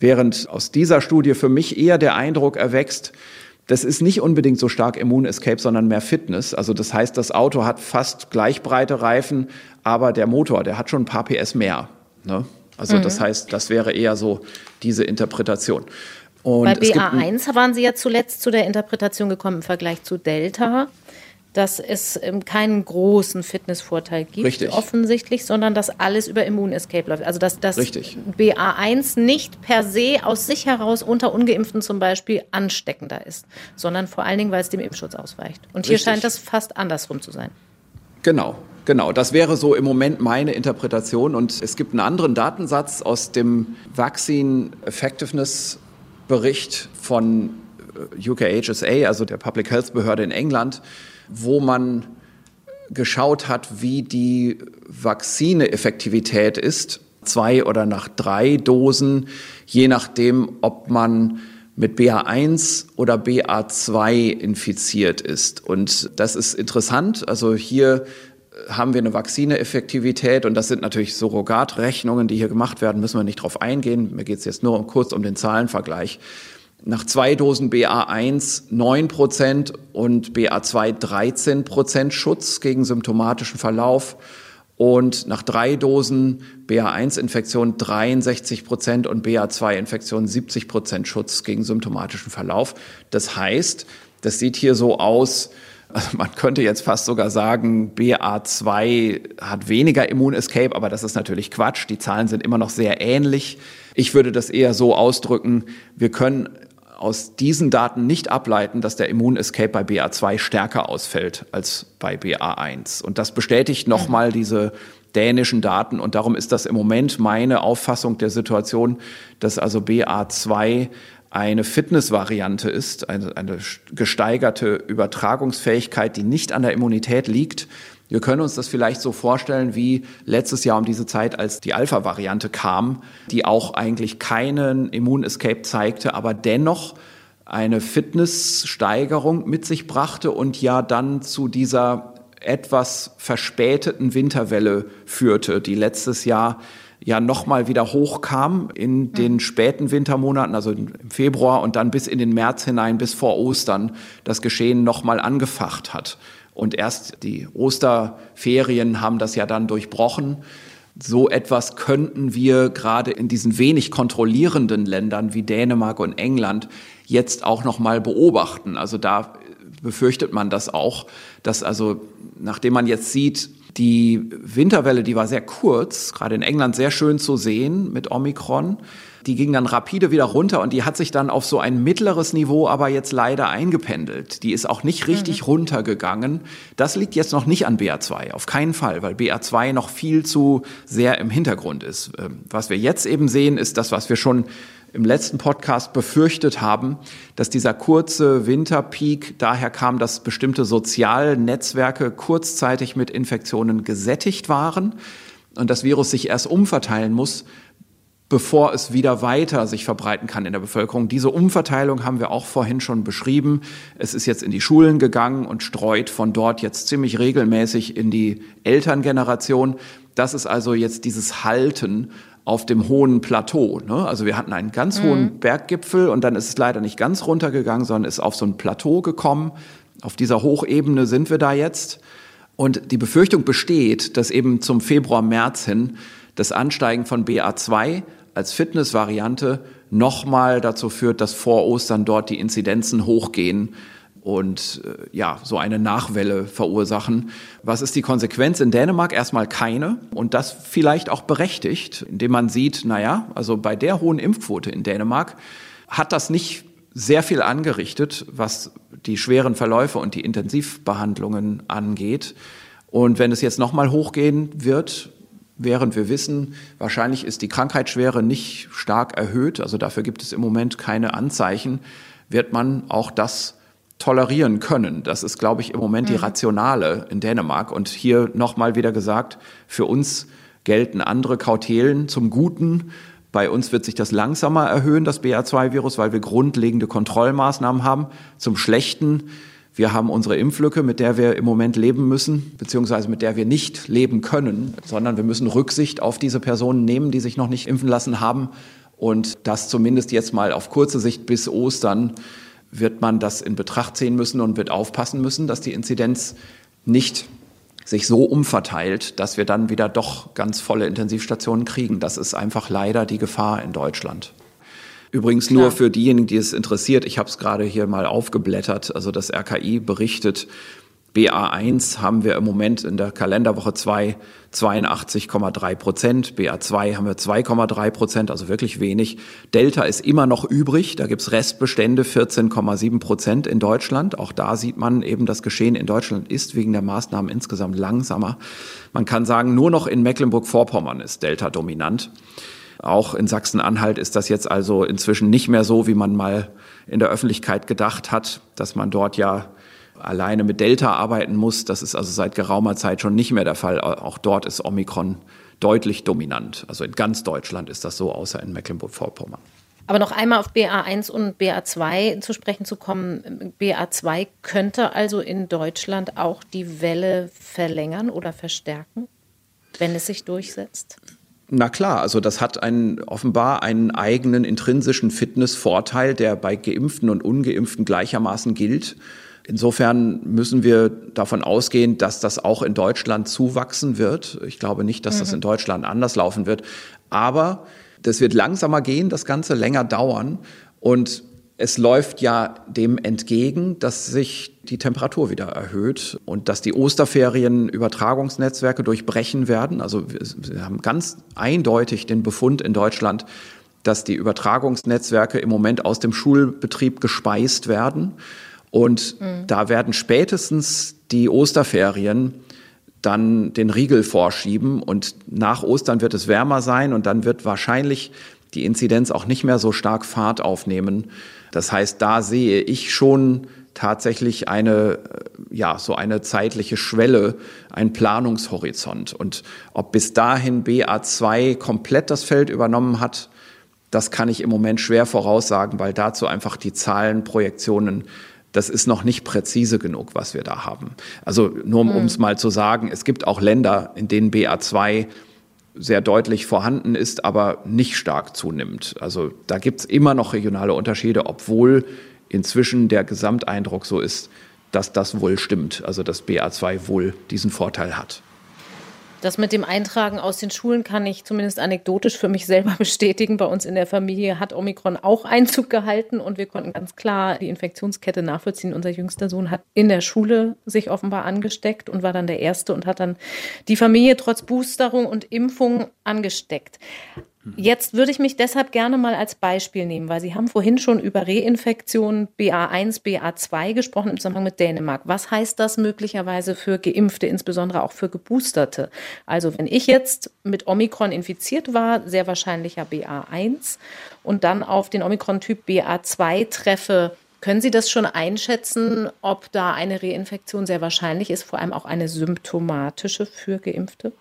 Während aus dieser Studie für mich eher der Eindruck erwächst, das ist nicht unbedingt so stark Immunescape, sondern mehr Fitness. Also das heißt, das Auto hat fast gleich breite Reifen, aber der Motor, der hat schon ein paar PS mehr. Ne? Also mhm. das heißt, das wäre eher so diese Interpretation. Und Bei BA1 waren Sie ja zuletzt zu der Interpretation gekommen im Vergleich zu Delta dass es ähm, keinen großen Fitnessvorteil gibt, Richtig. offensichtlich, sondern dass alles über Immunescape läuft. Also dass das BA1 nicht per se aus sich heraus unter Ungeimpften zum Beispiel ansteckender ist, sondern vor allen Dingen, weil es dem Impfschutz ausweicht. Und hier Richtig. scheint das fast andersrum zu sein. Genau, Genau, das wäre so im Moment meine Interpretation. Und es gibt einen anderen Datensatz aus dem Vaccine Effectiveness Bericht von äh, UKHSA, also der Public Health Behörde in England, wo man geschaut hat, wie die Vakzineeffektivität ist, zwei oder nach drei Dosen, je nachdem, ob man mit BA1 oder BA2 infiziert ist. Und das ist interessant. Also hier haben wir eine Vakzineeffektivität und das sind natürlich Surrogatrechnungen, die hier gemacht werden, müssen wir nicht drauf eingehen. Mir geht es jetzt nur kurz um den Zahlenvergleich nach zwei Dosen BA1 9 Prozent und BA2 13 Prozent Schutz gegen symptomatischen Verlauf und nach drei Dosen BA1-Infektion 63 Prozent und BA2-Infektion 70 Prozent Schutz gegen symptomatischen Verlauf. Das heißt, das sieht hier so aus, also man könnte jetzt fast sogar sagen, BA2 hat weniger Immunescape, aber das ist natürlich Quatsch. Die Zahlen sind immer noch sehr ähnlich. Ich würde das eher so ausdrücken, wir können aus diesen Daten nicht ableiten, dass der Immunescape bei BA2 stärker ausfällt als bei BA1. Und das bestätigt nochmal diese dänischen Daten. Und darum ist das im Moment meine Auffassung der Situation, dass also BA2 eine Fitnessvariante ist, eine, eine gesteigerte Übertragungsfähigkeit, die nicht an der Immunität liegt, wir können uns das vielleicht so vorstellen wie letztes Jahr um diese Zeit, als die Alpha-Variante kam, die auch eigentlich keinen Immunescape zeigte, aber dennoch eine Fitnesssteigerung mit sich brachte und ja dann zu dieser etwas verspäteten Winterwelle führte, die letztes Jahr ja nochmal wieder hochkam in den mhm. späten Wintermonaten, also im Februar und dann bis in den März hinein, bis vor Ostern das Geschehen nochmal angefacht hat. Und erst die Osterferien haben das ja dann durchbrochen. So etwas könnten wir gerade in diesen wenig kontrollierenden Ländern wie Dänemark und England jetzt auch noch mal beobachten. Also da befürchtet man das auch, dass also nachdem man jetzt sieht, die Winterwelle, die war sehr kurz, gerade in England sehr schön zu sehen mit Omikron. Die ging dann rapide wieder runter und die hat sich dann auf so ein mittleres Niveau aber jetzt leider eingependelt. Die ist auch nicht richtig mhm. runtergegangen. Das liegt jetzt noch nicht an BA2, auf keinen Fall, weil BA2 noch viel zu sehr im Hintergrund ist. Ähm, was wir jetzt eben sehen, ist das, was wir schon im letzten Podcast befürchtet haben, dass dieser kurze Winterpeak daher kam, dass bestimmte Sozialnetzwerke kurzzeitig mit Infektionen gesättigt waren und das Virus sich erst umverteilen muss, bevor es wieder weiter sich verbreiten kann in der Bevölkerung. Diese Umverteilung haben wir auch vorhin schon beschrieben. Es ist jetzt in die Schulen gegangen und streut von dort jetzt ziemlich regelmäßig in die Elterngeneration. Das ist also jetzt dieses Halten auf dem hohen Plateau. Ne? Also wir hatten einen ganz mhm. hohen Berggipfel und dann ist es leider nicht ganz runtergegangen, sondern ist auf so ein Plateau gekommen. Auf dieser Hochebene sind wir da jetzt. Und die Befürchtung besteht, dass eben zum Februar, März hin das Ansteigen von BA2 als Fitnessvariante nochmal dazu führt, dass vor Ostern dort die Inzidenzen hochgehen und äh, ja, so eine Nachwelle verursachen. Was ist die Konsequenz in Dänemark? Erstmal keine und das vielleicht auch berechtigt, indem man sieht, naja, also bei der hohen Impfquote in Dänemark hat das nicht sehr viel angerichtet, was die schweren Verläufe und die Intensivbehandlungen angeht. Und wenn es jetzt nochmal hochgehen wird, während wir wissen, wahrscheinlich ist die Krankheitsschwere nicht stark erhöht, also dafür gibt es im Moment keine Anzeichen, wird man auch das tolerieren können. Das ist, glaube ich, im Moment die mhm. Rationale in Dänemark. Und hier nochmal wieder gesagt, für uns gelten andere Kautelen zum Guten. Bei uns wird sich das langsamer erhöhen, das BA2-Virus, weil wir grundlegende Kontrollmaßnahmen haben. Zum Schlechten wir haben unsere Impflücke, mit der wir im Moment leben müssen, beziehungsweise mit der wir nicht leben können, sondern wir müssen Rücksicht auf diese Personen nehmen, die sich noch nicht impfen lassen haben. Und das zumindest jetzt mal auf kurze Sicht bis Ostern wird man das in Betracht ziehen müssen und wird aufpassen müssen, dass die Inzidenz nicht sich so umverteilt, dass wir dann wieder doch ganz volle Intensivstationen kriegen. Das ist einfach leider die Gefahr in Deutschland. Übrigens Klar. nur für diejenigen, die es interessiert, ich habe es gerade hier mal aufgeblättert, also das RKI berichtet, BA1 haben wir im Moment in der Kalenderwoche 2 82,3 Prozent. BA2 haben wir 2,3 Prozent, also wirklich wenig. Delta ist immer noch übrig. Da gibt's Restbestände 14,7 Prozent in Deutschland. Auch da sieht man eben, das Geschehen in Deutschland ist wegen der Maßnahmen insgesamt langsamer. Man kann sagen, nur noch in Mecklenburg-Vorpommern ist Delta dominant. Auch in Sachsen-Anhalt ist das jetzt also inzwischen nicht mehr so, wie man mal in der Öffentlichkeit gedacht hat, dass man dort ja alleine mit Delta arbeiten muss. Das ist also seit geraumer Zeit schon nicht mehr der Fall. Auch dort ist Omikron deutlich dominant. Also in ganz Deutschland ist das so, außer in Mecklenburg-Vorpommern. Aber noch einmal auf BA1 und BA2 zu sprechen zu kommen. BA2 könnte also in Deutschland auch die Welle verlängern oder verstärken, wenn es sich durchsetzt? Na klar, also das hat einen, offenbar einen eigenen intrinsischen Fitnessvorteil, der bei Geimpften und Ungeimpften gleichermaßen gilt. Insofern müssen wir davon ausgehen, dass das auch in Deutschland zuwachsen wird. Ich glaube nicht, dass mhm. das in Deutschland anders laufen wird. Aber das wird langsamer gehen, das Ganze länger dauern. Und es läuft ja dem entgegen, dass sich die Temperatur wieder erhöht und dass die Osterferien Übertragungsnetzwerke durchbrechen werden. Also wir haben ganz eindeutig den Befund in Deutschland, dass die Übertragungsnetzwerke im Moment aus dem Schulbetrieb gespeist werden. Und mhm. da werden spätestens die Osterferien dann den Riegel vorschieben und nach Ostern wird es wärmer sein und dann wird wahrscheinlich die Inzidenz auch nicht mehr so stark Fahrt aufnehmen. Das heißt, da sehe ich schon tatsächlich eine, ja, so eine zeitliche Schwelle, ein Planungshorizont. Und ob bis dahin BA2 komplett das Feld übernommen hat, das kann ich im Moment schwer voraussagen, weil dazu einfach die Zahlenprojektionen das ist noch nicht präzise genug, was wir da haben. Also nur um mhm. es mal zu sagen, es gibt auch Länder, in denen BA2 sehr deutlich vorhanden ist, aber nicht stark zunimmt. Also da gibt es immer noch regionale Unterschiede, obwohl inzwischen der Gesamteindruck so ist, dass das wohl stimmt, also dass BA2 wohl diesen Vorteil hat. Das mit dem Eintragen aus den Schulen kann ich zumindest anekdotisch für mich selber bestätigen. Bei uns in der Familie hat Omikron auch Einzug gehalten und wir konnten ganz klar die Infektionskette nachvollziehen. Unser jüngster Sohn hat in der Schule sich offenbar angesteckt und war dann der Erste und hat dann die Familie trotz Boosterung und Impfung angesteckt. Jetzt würde ich mich deshalb gerne mal als Beispiel nehmen, weil Sie haben vorhin schon über Reinfektionen BA1, BA2 gesprochen im Zusammenhang mit Dänemark. Was heißt das möglicherweise für Geimpfte, insbesondere auch für Geboosterte? Also wenn ich jetzt mit Omikron infiziert war, sehr wahrscheinlicher BA1 und dann auf den Omikron-Typ BA2 treffe, können Sie das schon einschätzen, ob da eine Reinfektion sehr wahrscheinlich ist, vor allem auch eine symptomatische für Geimpfte?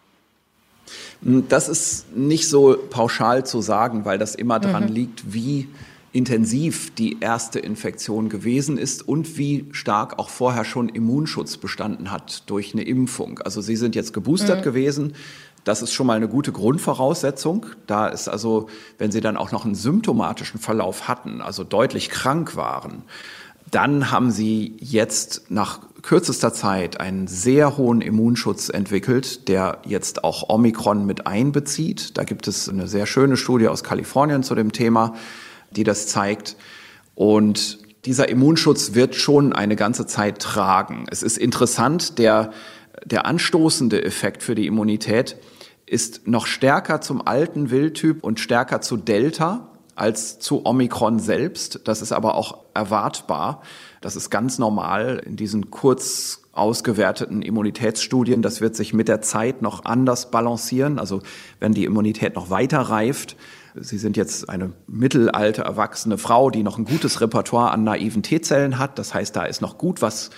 Das ist nicht so pauschal zu sagen, weil das immer dran mhm. liegt, wie intensiv die erste Infektion gewesen ist und wie stark auch vorher schon Immunschutz bestanden hat durch eine Impfung. Also Sie sind jetzt geboostert mhm. gewesen. Das ist schon mal eine gute Grundvoraussetzung. Da ist also, wenn Sie dann auch noch einen symptomatischen Verlauf hatten, also deutlich krank waren, dann haben Sie jetzt nach kürzester Zeit einen sehr hohen Immunschutz entwickelt, der jetzt auch Omikron mit einbezieht. Da gibt es eine sehr schöne Studie aus Kalifornien zu dem Thema, die das zeigt. Und dieser Immunschutz wird schon eine ganze Zeit tragen. Es ist interessant, der, der anstoßende Effekt für die Immunität ist noch stärker zum alten Wildtyp und stärker zu Delta als zu Omikron selbst. Das ist aber auch erwartbar. Das ist ganz normal in diesen kurz ausgewerteten Immunitätsstudien. Das wird sich mit der Zeit noch anders balancieren. Also wenn die Immunität noch weiter reift, Sie sind jetzt eine mittelalte, erwachsene Frau, die noch ein gutes Repertoire an naiven T-Zellen hat. Das heißt, da ist noch gut was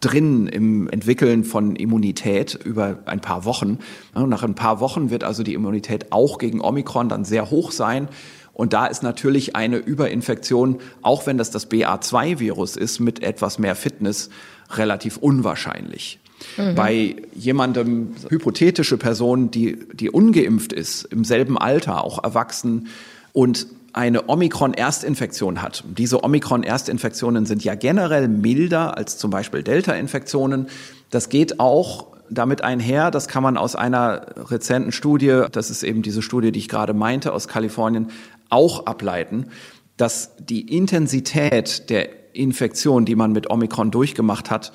drin im Entwickeln von Immunität über ein paar Wochen. Nach ein paar Wochen wird also die Immunität auch gegen Omikron dann sehr hoch sein. Und da ist natürlich eine Überinfektion, auch wenn das das BA2-Virus ist, mit etwas mehr Fitness, relativ unwahrscheinlich. Mhm. Bei jemandem, hypothetische Person, die, die ungeimpft ist, im selben Alter, auch erwachsen und eine Omikron-Erstinfektion hat. Diese Omikron-Erstinfektionen sind ja generell milder als zum Beispiel Delta-Infektionen. Das geht auch damit einher, das kann man aus einer rezenten Studie, das ist eben diese Studie, die ich gerade meinte, aus Kalifornien, auch ableiten, dass die Intensität der Infektion, die man mit Omikron durchgemacht hat,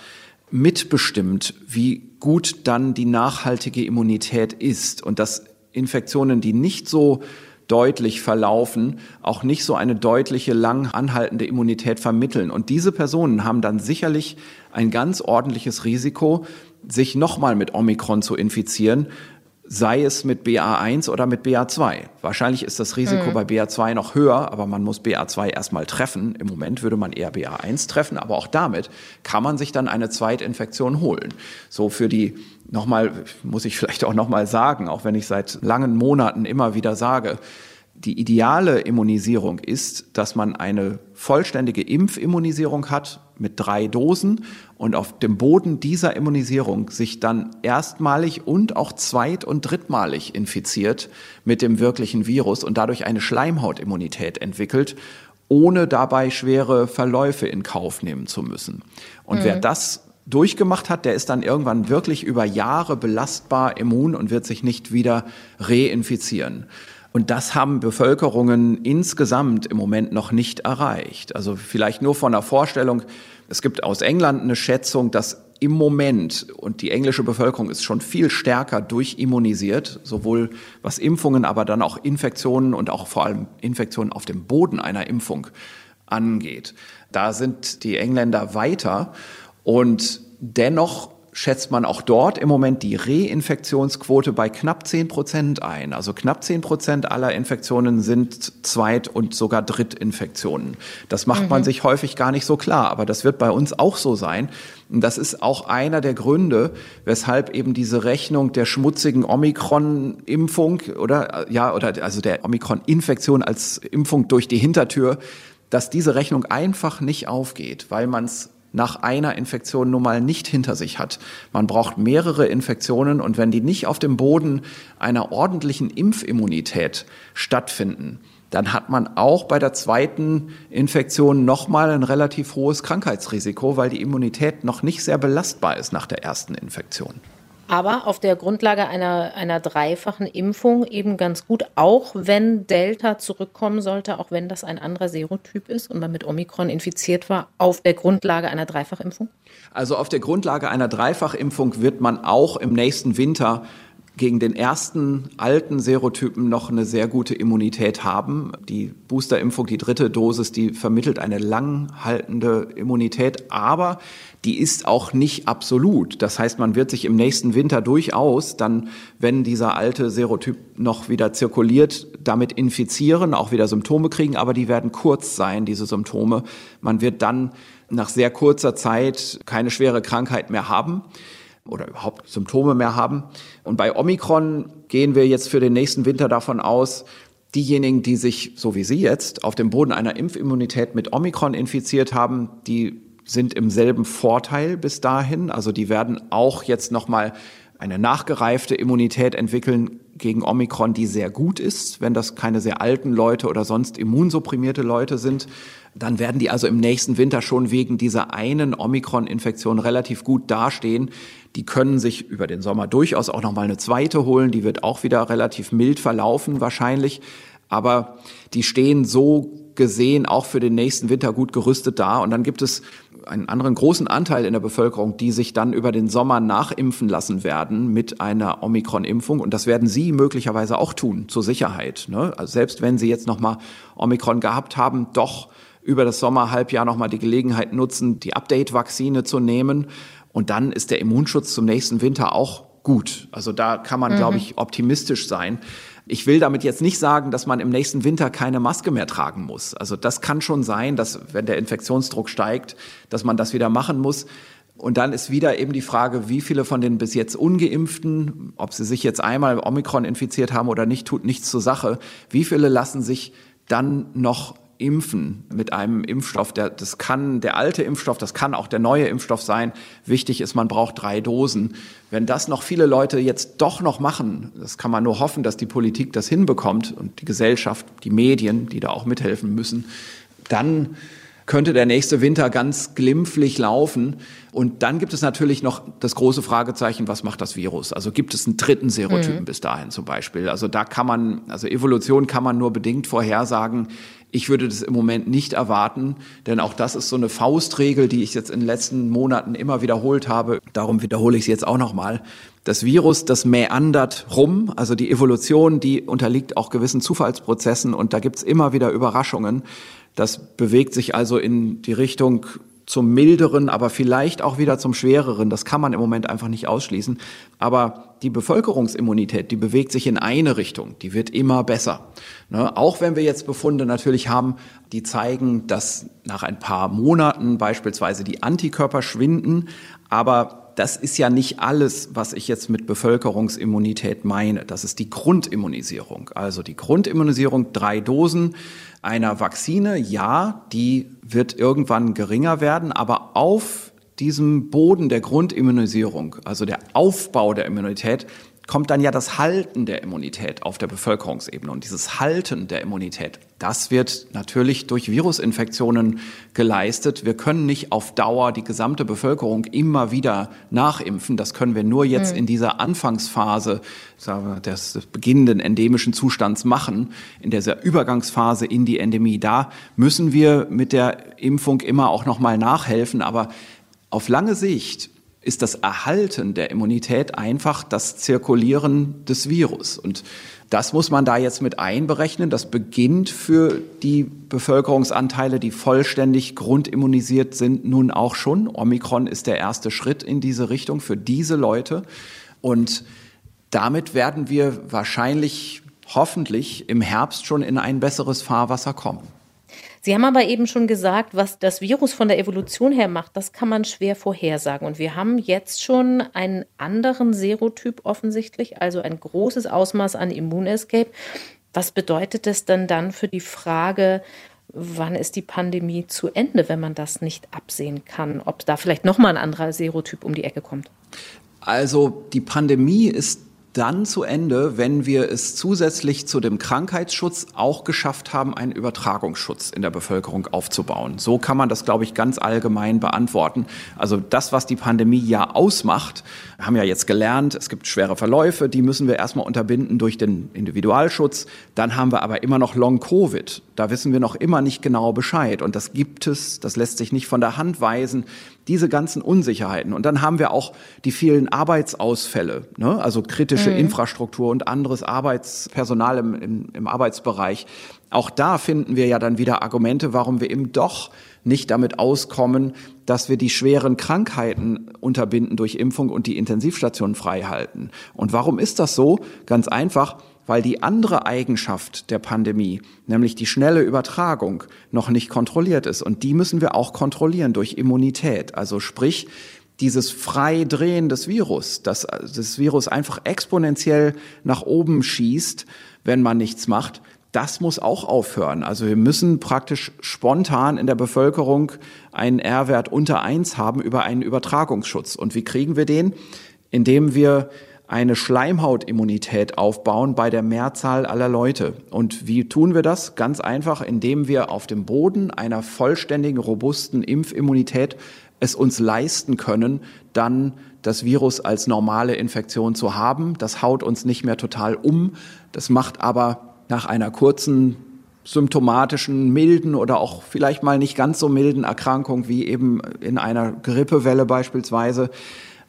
mitbestimmt, wie gut dann die nachhaltige Immunität ist und dass Infektionen, die nicht so deutlich verlaufen, auch nicht so eine deutliche, lang anhaltende Immunität vermitteln. Und diese Personen haben dann sicherlich ein ganz ordentliches Risiko, sich nochmal mit Omikron zu infizieren, sei es mit BA1 oder mit BA2. Wahrscheinlich ist das Risiko mhm. bei BA2 noch höher, aber man muss BA2 erstmal treffen. Im Moment würde man eher BA1 treffen, aber auch damit kann man sich dann eine Zweitinfektion holen. So für die nochmal, muss ich vielleicht auch nochmal sagen, auch wenn ich seit langen Monaten immer wieder sage, die ideale Immunisierung ist, dass man eine vollständige Impfimmunisierung hat mit drei Dosen und auf dem Boden dieser Immunisierung sich dann erstmalig und auch zweit- und drittmalig infiziert mit dem wirklichen Virus und dadurch eine Schleimhautimmunität entwickelt, ohne dabei schwere Verläufe in Kauf nehmen zu müssen. Und mhm. wer das durchgemacht hat, der ist dann irgendwann wirklich über Jahre belastbar immun und wird sich nicht wieder reinfizieren. Und das haben Bevölkerungen insgesamt im Moment noch nicht erreicht. Also vielleicht nur von der Vorstellung, es gibt aus England eine Schätzung, dass im Moment, und die englische Bevölkerung ist schon viel stärker durchimmunisiert, sowohl was Impfungen, aber dann auch Infektionen und auch vor allem Infektionen auf dem Boden einer Impfung angeht. Da sind die Engländer weiter und dennoch schätzt man auch dort im Moment die Reinfektionsquote bei knapp 10 Prozent ein. Also knapp 10 Prozent aller Infektionen sind Zweit- und sogar Drittinfektionen. Das macht mhm. man sich häufig gar nicht so klar, aber das wird bei uns auch so sein. Und das ist auch einer der Gründe, weshalb eben diese Rechnung der schmutzigen Omikron-Impfung oder ja oder also der Omikron-Infektion als Impfung durch die Hintertür, dass diese Rechnung einfach nicht aufgeht, weil man es nach einer Infektion nun mal nicht hinter sich hat. Man braucht mehrere Infektionen und wenn die nicht auf dem Boden einer ordentlichen Impfimmunität stattfinden, dann hat man auch bei der zweiten Infektion nochmal ein relativ hohes Krankheitsrisiko, weil die Immunität noch nicht sehr belastbar ist nach der ersten Infektion aber auf der Grundlage einer, einer dreifachen Impfung eben ganz gut, auch wenn Delta zurückkommen sollte, auch wenn das ein anderer Serotyp ist und man mit Omikron infiziert war, auf der Grundlage einer Dreifachimpfung? Also auf der Grundlage einer Dreifachimpfung wird man auch im nächsten Winter gegen den ersten alten Serotypen noch eine sehr gute Immunität haben. Die Boosterimpfung, die dritte Dosis, die vermittelt eine langhaltende Immunität, aber die ist auch nicht absolut. Das heißt, man wird sich im nächsten Winter durchaus dann, wenn dieser alte Serotyp noch wieder zirkuliert, damit infizieren, auch wieder Symptome kriegen, aber die werden kurz sein, diese Symptome. Man wird dann nach sehr kurzer Zeit keine schwere Krankheit mehr haben oder überhaupt Symptome mehr haben. Und bei Omikron gehen wir jetzt für den nächsten Winter davon aus, diejenigen, die sich, so wie Sie jetzt, auf dem Boden einer Impfimmunität mit Omikron infiziert haben, die sind im selben Vorteil bis dahin. Also die werden auch jetzt nochmal eine nachgereifte Immunität entwickeln gegen Omikron, die sehr gut ist, wenn das keine sehr alten Leute oder sonst immunsupprimierte Leute sind. Dann werden die also im nächsten Winter schon wegen dieser einen Omikron-Infektion relativ gut dastehen. Die können sich über den Sommer durchaus auch nochmal eine zweite holen. Die wird auch wieder relativ mild verlaufen wahrscheinlich. Aber die stehen so gesehen auch für den nächsten Winter gut gerüstet da. Und dann gibt es einen anderen großen Anteil in der Bevölkerung, die sich dann über den Sommer nachimpfen lassen werden mit einer Omikron-Impfung. Und das werden Sie möglicherweise auch tun, zur Sicherheit. Ne? Also selbst wenn Sie jetzt nochmal Omikron gehabt haben, doch über das Sommerhalbjahr nochmal die Gelegenheit nutzen, die Update-Vakzine zu nehmen. Und dann ist der Immunschutz zum nächsten Winter auch gut. Also da kann man, mhm. glaube ich, optimistisch sein. Ich will damit jetzt nicht sagen, dass man im nächsten Winter keine Maske mehr tragen muss. Also das kann schon sein, dass wenn der Infektionsdruck steigt, dass man das wieder machen muss. Und dann ist wieder eben die Frage, wie viele von den bis jetzt ungeimpften, ob sie sich jetzt einmal Omikron infiziert haben oder nicht, tut nichts zur Sache. Wie viele lassen sich dann noch impfen mit einem Impfstoff, der, das kann der alte Impfstoff, das kann auch der neue Impfstoff sein. Wichtig ist, man braucht drei Dosen. Wenn das noch viele Leute jetzt doch noch machen, das kann man nur hoffen, dass die Politik das hinbekommt und die Gesellschaft, die Medien, die da auch mithelfen müssen, dann könnte der nächste Winter ganz glimpflich laufen. Und dann gibt es natürlich noch das große Fragezeichen, was macht das Virus? Also gibt es einen dritten Serotypen mhm. bis dahin zum Beispiel? Also da kann man, also Evolution kann man nur bedingt vorhersagen. Ich würde das im Moment nicht erwarten, denn auch das ist so eine Faustregel, die ich jetzt in den letzten Monaten immer wiederholt habe. Darum wiederhole ich sie jetzt auch nochmal. Das Virus, das mäandert rum, also die Evolution, die unterliegt auch gewissen Zufallsprozessen und da gibt's immer wieder Überraschungen. Das bewegt sich also in die Richtung zum milderen, aber vielleicht auch wieder zum schwereren. Das kann man im Moment einfach nicht ausschließen. Aber die Bevölkerungsimmunität, die bewegt sich in eine Richtung. Die wird immer besser. Ne? Auch wenn wir jetzt Befunde natürlich haben, die zeigen, dass nach ein paar Monaten beispielsweise die Antikörper schwinden. Aber das ist ja nicht alles, was ich jetzt mit Bevölkerungsimmunität meine. Das ist die Grundimmunisierung. Also die Grundimmunisierung, drei Dosen einer Vakzine, ja, die wird irgendwann geringer werden, aber auf diesem Boden der Grundimmunisierung, also der Aufbau der Immunität, kommt dann ja das Halten der Immunität auf der Bevölkerungsebene. Und dieses Halten der Immunität, das wird natürlich durch Virusinfektionen geleistet. Wir können nicht auf Dauer die gesamte Bevölkerung immer wieder nachimpfen. Das können wir nur jetzt mhm. in dieser Anfangsphase wir, des beginnenden endemischen Zustands machen, in dieser Übergangsphase in die Endemie. Da müssen wir mit der Impfung immer auch noch mal nachhelfen. Aber auf lange Sicht ist das Erhalten der Immunität einfach das Zirkulieren des Virus. Und das muss man da jetzt mit einberechnen. Das beginnt für die Bevölkerungsanteile, die vollständig grundimmunisiert sind, nun auch schon. Omikron ist der erste Schritt in diese Richtung für diese Leute. Und damit werden wir wahrscheinlich, hoffentlich im Herbst schon in ein besseres Fahrwasser kommen. Sie haben aber eben schon gesagt, was das Virus von der Evolution her macht, das kann man schwer vorhersagen. Und wir haben jetzt schon einen anderen Serotyp offensichtlich, also ein großes Ausmaß an Immunescape. Was bedeutet das denn dann für die Frage, wann ist die Pandemie zu Ende, wenn man das nicht absehen kann? Ob da vielleicht nochmal ein anderer Serotyp um die Ecke kommt? Also die Pandemie ist dann zu Ende, wenn wir es zusätzlich zu dem Krankheitsschutz auch geschafft haben, einen Übertragungsschutz in der Bevölkerung aufzubauen. So kann man das, glaube ich, ganz allgemein beantworten. Also das, was die Pandemie ja ausmacht, haben ja jetzt gelernt, es gibt schwere Verläufe, die müssen wir erstmal unterbinden durch den Individualschutz. Dann haben wir aber immer noch Long-Covid. Da wissen wir noch immer nicht genau Bescheid. Und das gibt es, das lässt sich nicht von der Hand weisen diese ganzen Unsicherheiten. Und dann haben wir auch die vielen Arbeitsausfälle, ne? also kritische mhm. Infrastruktur und anderes Arbeitspersonal im, im, im Arbeitsbereich. Auch da finden wir ja dann wieder Argumente, warum wir eben doch nicht damit auskommen, dass wir die schweren Krankheiten unterbinden durch Impfung und die Intensivstationen frei halten. Und warum ist das so? Ganz einfach, weil die andere Eigenschaft der Pandemie, nämlich die schnelle Übertragung, noch nicht kontrolliert ist. Und die müssen wir auch kontrollieren durch Immunität. Also sprich, dieses Freidrehen des Virus, dass das Virus einfach exponentiell nach oben schießt, wenn man nichts macht, das muss auch aufhören. Also wir müssen praktisch spontan in der Bevölkerung einen R-Wert unter eins haben über einen Übertragungsschutz. Und wie kriegen wir den? Indem wir eine Schleimhautimmunität aufbauen bei der Mehrzahl aller Leute. Und wie tun wir das? Ganz einfach, indem wir auf dem Boden einer vollständigen, robusten Impfimmunität es uns leisten können, dann das Virus als normale Infektion zu haben. Das haut uns nicht mehr total um. Das macht aber nach einer kurzen symptomatischen, milden oder auch vielleicht mal nicht ganz so milden Erkrankung wie eben in einer Grippewelle beispielsweise,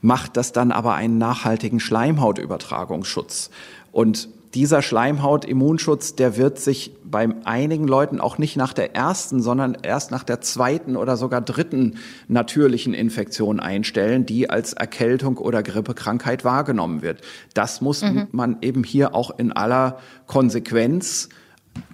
macht das dann aber einen nachhaltigen Schleimhautübertragungsschutz. Und dieser Schleimhautimmunschutz, der wird sich bei einigen Leuten auch nicht nach der ersten, sondern erst nach der zweiten oder sogar dritten natürlichen Infektion einstellen, die als Erkältung oder Grippekrankheit wahrgenommen wird. Das muss mhm. man eben hier auch in aller Konsequenz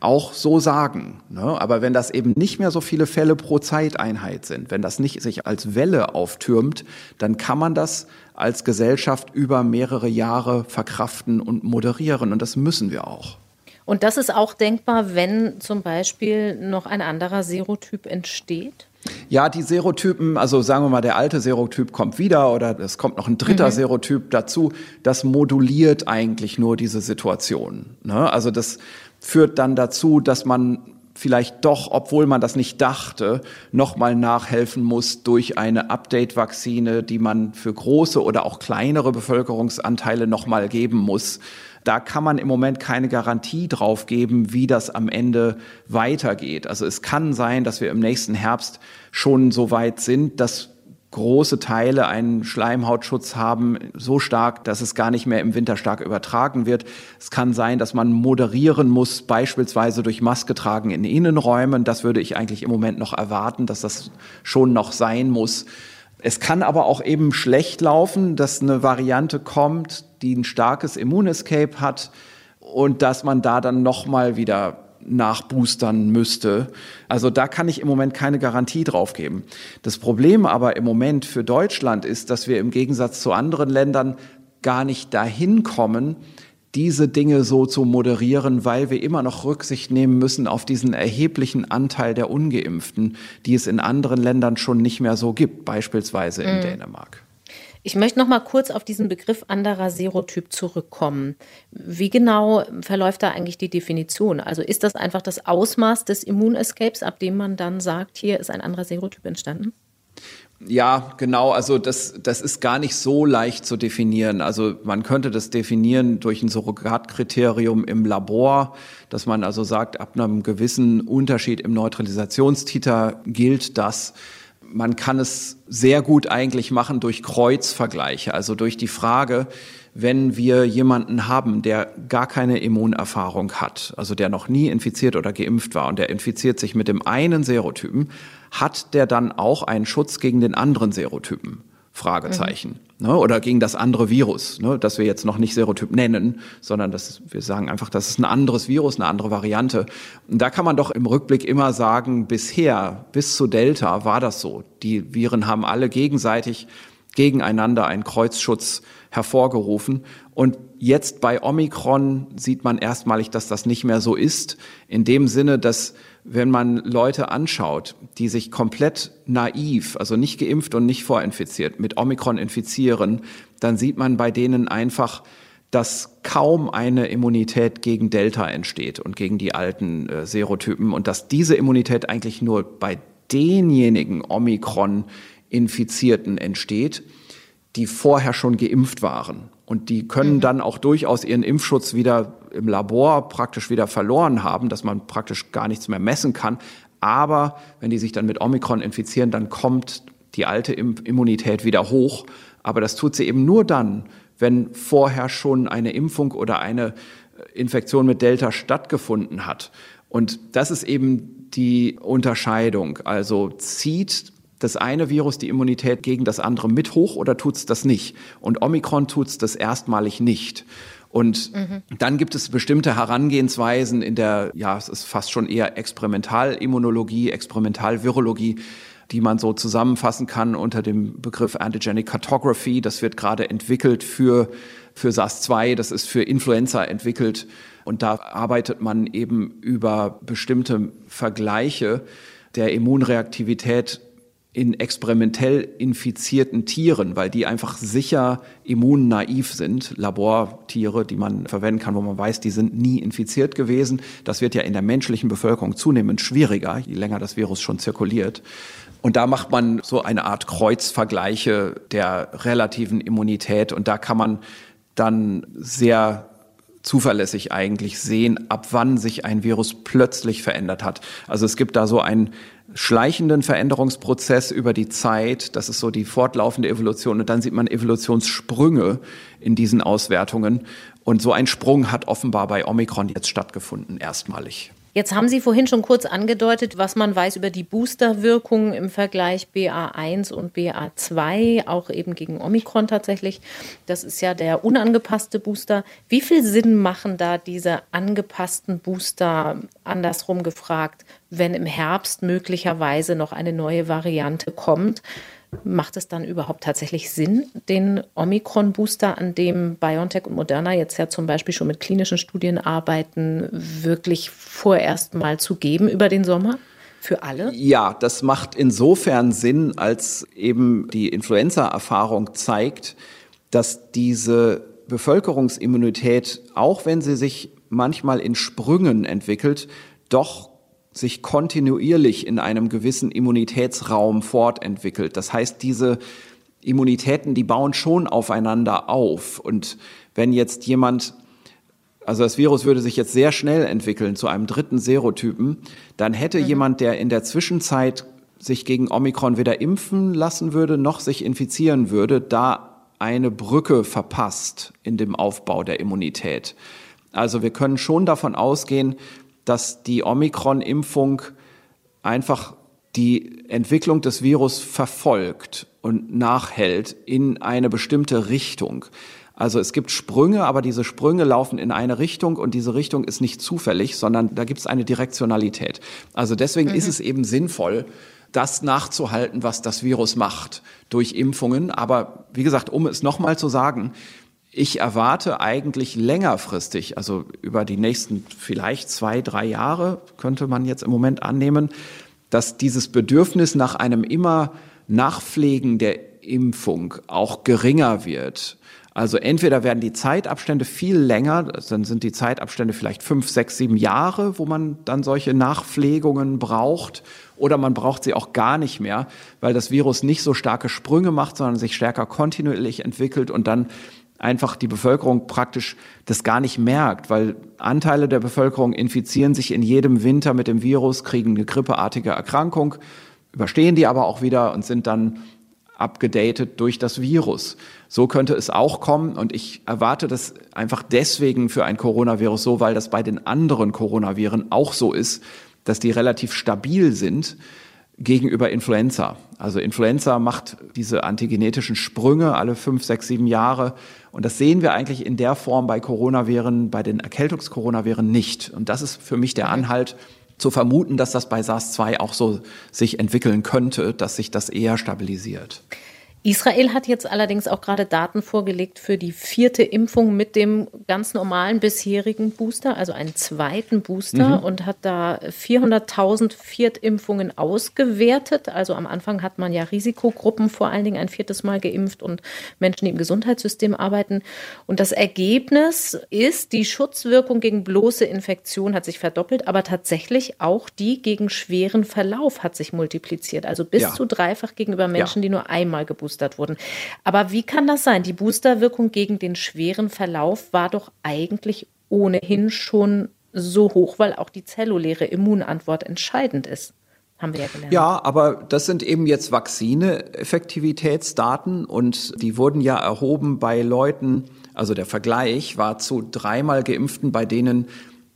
auch so sagen. Ne? Aber wenn das eben nicht mehr so viele Fälle pro Zeiteinheit sind, wenn das nicht sich als Welle auftürmt, dann kann man das als Gesellschaft über mehrere Jahre verkraften und moderieren. Und das müssen wir auch. Und das ist auch denkbar, wenn zum Beispiel noch ein anderer Serotyp entsteht? Ja, die Serotypen, also sagen wir mal, der alte Serotyp kommt wieder oder es kommt noch ein dritter mhm. Serotyp dazu. Das moduliert eigentlich nur diese Situation. Ne? Also das führt dann dazu, dass man vielleicht doch, obwohl man das nicht dachte, nochmal nachhelfen muss durch eine Update-Vakzine, die man für große oder auch kleinere Bevölkerungsanteile nochmal geben muss. Da kann man im Moment keine Garantie drauf geben, wie das am Ende weitergeht. Also es kann sein, dass wir im nächsten Herbst schon so weit sind, dass große Teile einen Schleimhautschutz haben, so stark, dass es gar nicht mehr im Winter stark übertragen wird. Es kann sein, dass man moderieren muss, beispielsweise durch Maske tragen in Innenräumen. Das würde ich eigentlich im Moment noch erwarten, dass das schon noch sein muss. Es kann aber auch eben schlecht laufen, dass eine Variante kommt, die ein starkes Immunescape hat und dass man da dann noch mal wieder nachboostern müsste. Also da kann ich im Moment keine Garantie drauf geben. Das Problem aber im Moment für Deutschland ist, dass wir im Gegensatz zu anderen Ländern gar nicht dahin kommen, diese Dinge so zu moderieren, weil wir immer noch Rücksicht nehmen müssen auf diesen erheblichen Anteil der ungeimpften, die es in anderen Ländern schon nicht mehr so gibt, beispielsweise in mhm. Dänemark. Ich möchte noch mal kurz auf diesen Begriff anderer Serotyp zurückkommen. Wie genau verläuft da eigentlich die Definition? Also ist das einfach das Ausmaß des Immunescapes, ab dem man dann sagt, hier ist ein anderer Serotyp entstanden? Ja, genau. Also das, das ist gar nicht so leicht zu definieren. Also man könnte das definieren durch ein Surrogatkriterium im Labor, dass man also sagt, ab einem gewissen Unterschied im Neutralisationstiter gilt das man kann es sehr gut eigentlich machen durch Kreuzvergleiche, also durch die Frage, wenn wir jemanden haben, der gar keine Immunerfahrung hat, also der noch nie infiziert oder geimpft war und der infiziert sich mit dem einen Serotypen, hat der dann auch einen Schutz gegen den anderen Serotypen? Fragezeichen. Mhm. Ne? Oder gegen das andere Virus, ne? das wir jetzt noch nicht Serotyp nennen, sondern das, wir sagen einfach, das ist ein anderes Virus, eine andere Variante. Und da kann man doch im Rückblick immer sagen, bisher, bis zu Delta war das so. Die Viren haben alle gegenseitig gegeneinander einen Kreuzschutz hervorgerufen. Und jetzt bei Omikron sieht man erstmalig, dass das nicht mehr so ist, in dem Sinne, dass wenn man Leute anschaut, die sich komplett naiv, also nicht geimpft und nicht vorinfiziert, mit Omikron infizieren, dann sieht man bei denen einfach, dass kaum eine Immunität gegen Delta entsteht und gegen die alten äh, Serotypen und dass diese Immunität eigentlich nur bei denjenigen Omikron-Infizierten entsteht, die vorher schon geimpft waren. Und die können mhm. dann auch durchaus ihren Impfschutz wieder im Labor praktisch wieder verloren haben, dass man praktisch gar nichts mehr messen kann. Aber wenn die sich dann mit Omikron infizieren, dann kommt die alte Immunität wieder hoch. Aber das tut sie eben nur dann, wenn vorher schon eine Impfung oder eine äh, Infektion mit Delta stattgefunden hat. Und das ist eben die Unterscheidung. Also zieht das eine Virus die Immunität gegen das andere mit hoch oder tut es das nicht? Und Omikron tut es das erstmalig nicht. Und mhm. dann gibt es bestimmte Herangehensweisen in der, ja, es ist fast schon eher Experimentalimmunologie, Experimentalvirologie, die man so zusammenfassen kann unter dem Begriff Antigenic Cartography. Das wird gerade entwickelt für, für SARS-2, das ist für Influenza entwickelt. Und da arbeitet man eben über bestimmte Vergleiche der Immunreaktivität in experimentell infizierten Tieren, weil die einfach sicher immunnaiv sind, Labortiere, die man verwenden kann, wo man weiß, die sind nie infiziert gewesen. Das wird ja in der menschlichen Bevölkerung zunehmend schwieriger, je länger das Virus schon zirkuliert. Und da macht man so eine Art Kreuzvergleiche der relativen Immunität und da kann man dann sehr zuverlässig eigentlich sehen, ab wann sich ein Virus plötzlich verändert hat. Also es gibt da so einen schleichenden Veränderungsprozess über die Zeit. Das ist so die fortlaufende Evolution. Und dann sieht man Evolutionssprünge in diesen Auswertungen. Und so ein Sprung hat offenbar bei Omikron jetzt stattgefunden, erstmalig. Jetzt haben Sie vorhin schon kurz angedeutet, was man weiß über die Boosterwirkung im Vergleich BA1 und BA2, auch eben gegen Omikron tatsächlich. Das ist ja der unangepasste Booster. Wie viel Sinn machen da diese angepassten Booster, andersrum gefragt, wenn im Herbst möglicherweise noch eine neue Variante kommt? Macht es dann überhaupt tatsächlich Sinn, den Omikron-Booster, an dem BioNTech und Moderna jetzt ja zum Beispiel schon mit klinischen Studien arbeiten, wirklich vorerst mal zu geben über den Sommer? Für alle? Ja, das macht insofern Sinn, als eben die Influenza-Erfahrung zeigt, dass diese Bevölkerungsimmunität, auch wenn sie sich manchmal in Sprüngen entwickelt, doch sich kontinuierlich in einem gewissen Immunitätsraum fortentwickelt. Das heißt, diese Immunitäten, die bauen schon aufeinander auf. Und wenn jetzt jemand, also das Virus würde sich jetzt sehr schnell entwickeln zu einem dritten Serotypen, dann hätte mhm. jemand, der in der Zwischenzeit sich gegen Omikron weder impfen lassen würde, noch sich infizieren würde, da eine Brücke verpasst in dem Aufbau der Immunität. Also wir können schon davon ausgehen, dass die Omikron-Impfung einfach die Entwicklung des Virus verfolgt und nachhält in eine bestimmte Richtung. Also es gibt Sprünge, aber diese Sprünge laufen in eine Richtung und diese Richtung ist nicht zufällig, sondern da gibt es eine Direktionalität. Also deswegen mhm. ist es eben sinnvoll, das nachzuhalten, was das Virus macht durch Impfungen. Aber wie gesagt, um es nochmal zu sagen, ich erwarte eigentlich längerfristig, also über die nächsten vielleicht zwei, drei Jahre, könnte man jetzt im Moment annehmen, dass dieses Bedürfnis nach einem immer Nachpflegen der Impfung auch geringer wird. Also entweder werden die Zeitabstände viel länger, dann sind die Zeitabstände vielleicht fünf, sechs, sieben Jahre, wo man dann solche Nachpflegungen braucht, oder man braucht sie auch gar nicht mehr, weil das Virus nicht so starke Sprünge macht, sondern sich stärker kontinuierlich entwickelt und dann einfach die Bevölkerung praktisch das gar nicht merkt, weil Anteile der Bevölkerung infizieren sich in jedem Winter mit dem Virus, kriegen eine grippeartige Erkrankung, überstehen die aber auch wieder und sind dann abgedatet durch das Virus. So könnte es auch kommen und ich erwarte das einfach deswegen für ein Coronavirus so, weil das bei den anderen Coronaviren auch so ist, dass die relativ stabil sind gegenüber Influenza. Also Influenza macht diese antigenetischen Sprünge alle fünf, sechs, sieben Jahre. Und das sehen wir eigentlich in der Form bei Coronaviren, bei den Erkältungskoronaviren nicht. Und das ist für mich der Anhalt, zu vermuten, dass das bei SARS-2 auch so sich entwickeln könnte, dass sich das eher stabilisiert. Israel hat jetzt allerdings auch gerade Daten vorgelegt für die vierte Impfung mit dem ganz normalen bisherigen Booster, also einen zweiten Booster mhm. und hat da 400.000 Viertimpfungen ausgewertet. Also am Anfang hat man ja Risikogruppen vor allen Dingen ein viertes Mal geimpft und Menschen, die im Gesundheitssystem arbeiten. Und das Ergebnis ist, die Schutzwirkung gegen bloße Infektion hat sich verdoppelt, aber tatsächlich auch die gegen schweren Verlauf hat sich multipliziert. Also bis ja. zu dreifach gegenüber Menschen, ja. die nur einmal geboostert geboostert wurden. Aber wie kann das sein? Die Boosterwirkung gegen den schweren Verlauf war doch eigentlich ohnehin schon so hoch, weil auch die zelluläre Immunantwort entscheidend ist. Haben wir ja gelernt. Ja, aber das sind eben jetzt Vakzine-Effektivitätsdaten und die wurden ja erhoben bei Leuten, also der Vergleich war zu dreimal Geimpften, bei denen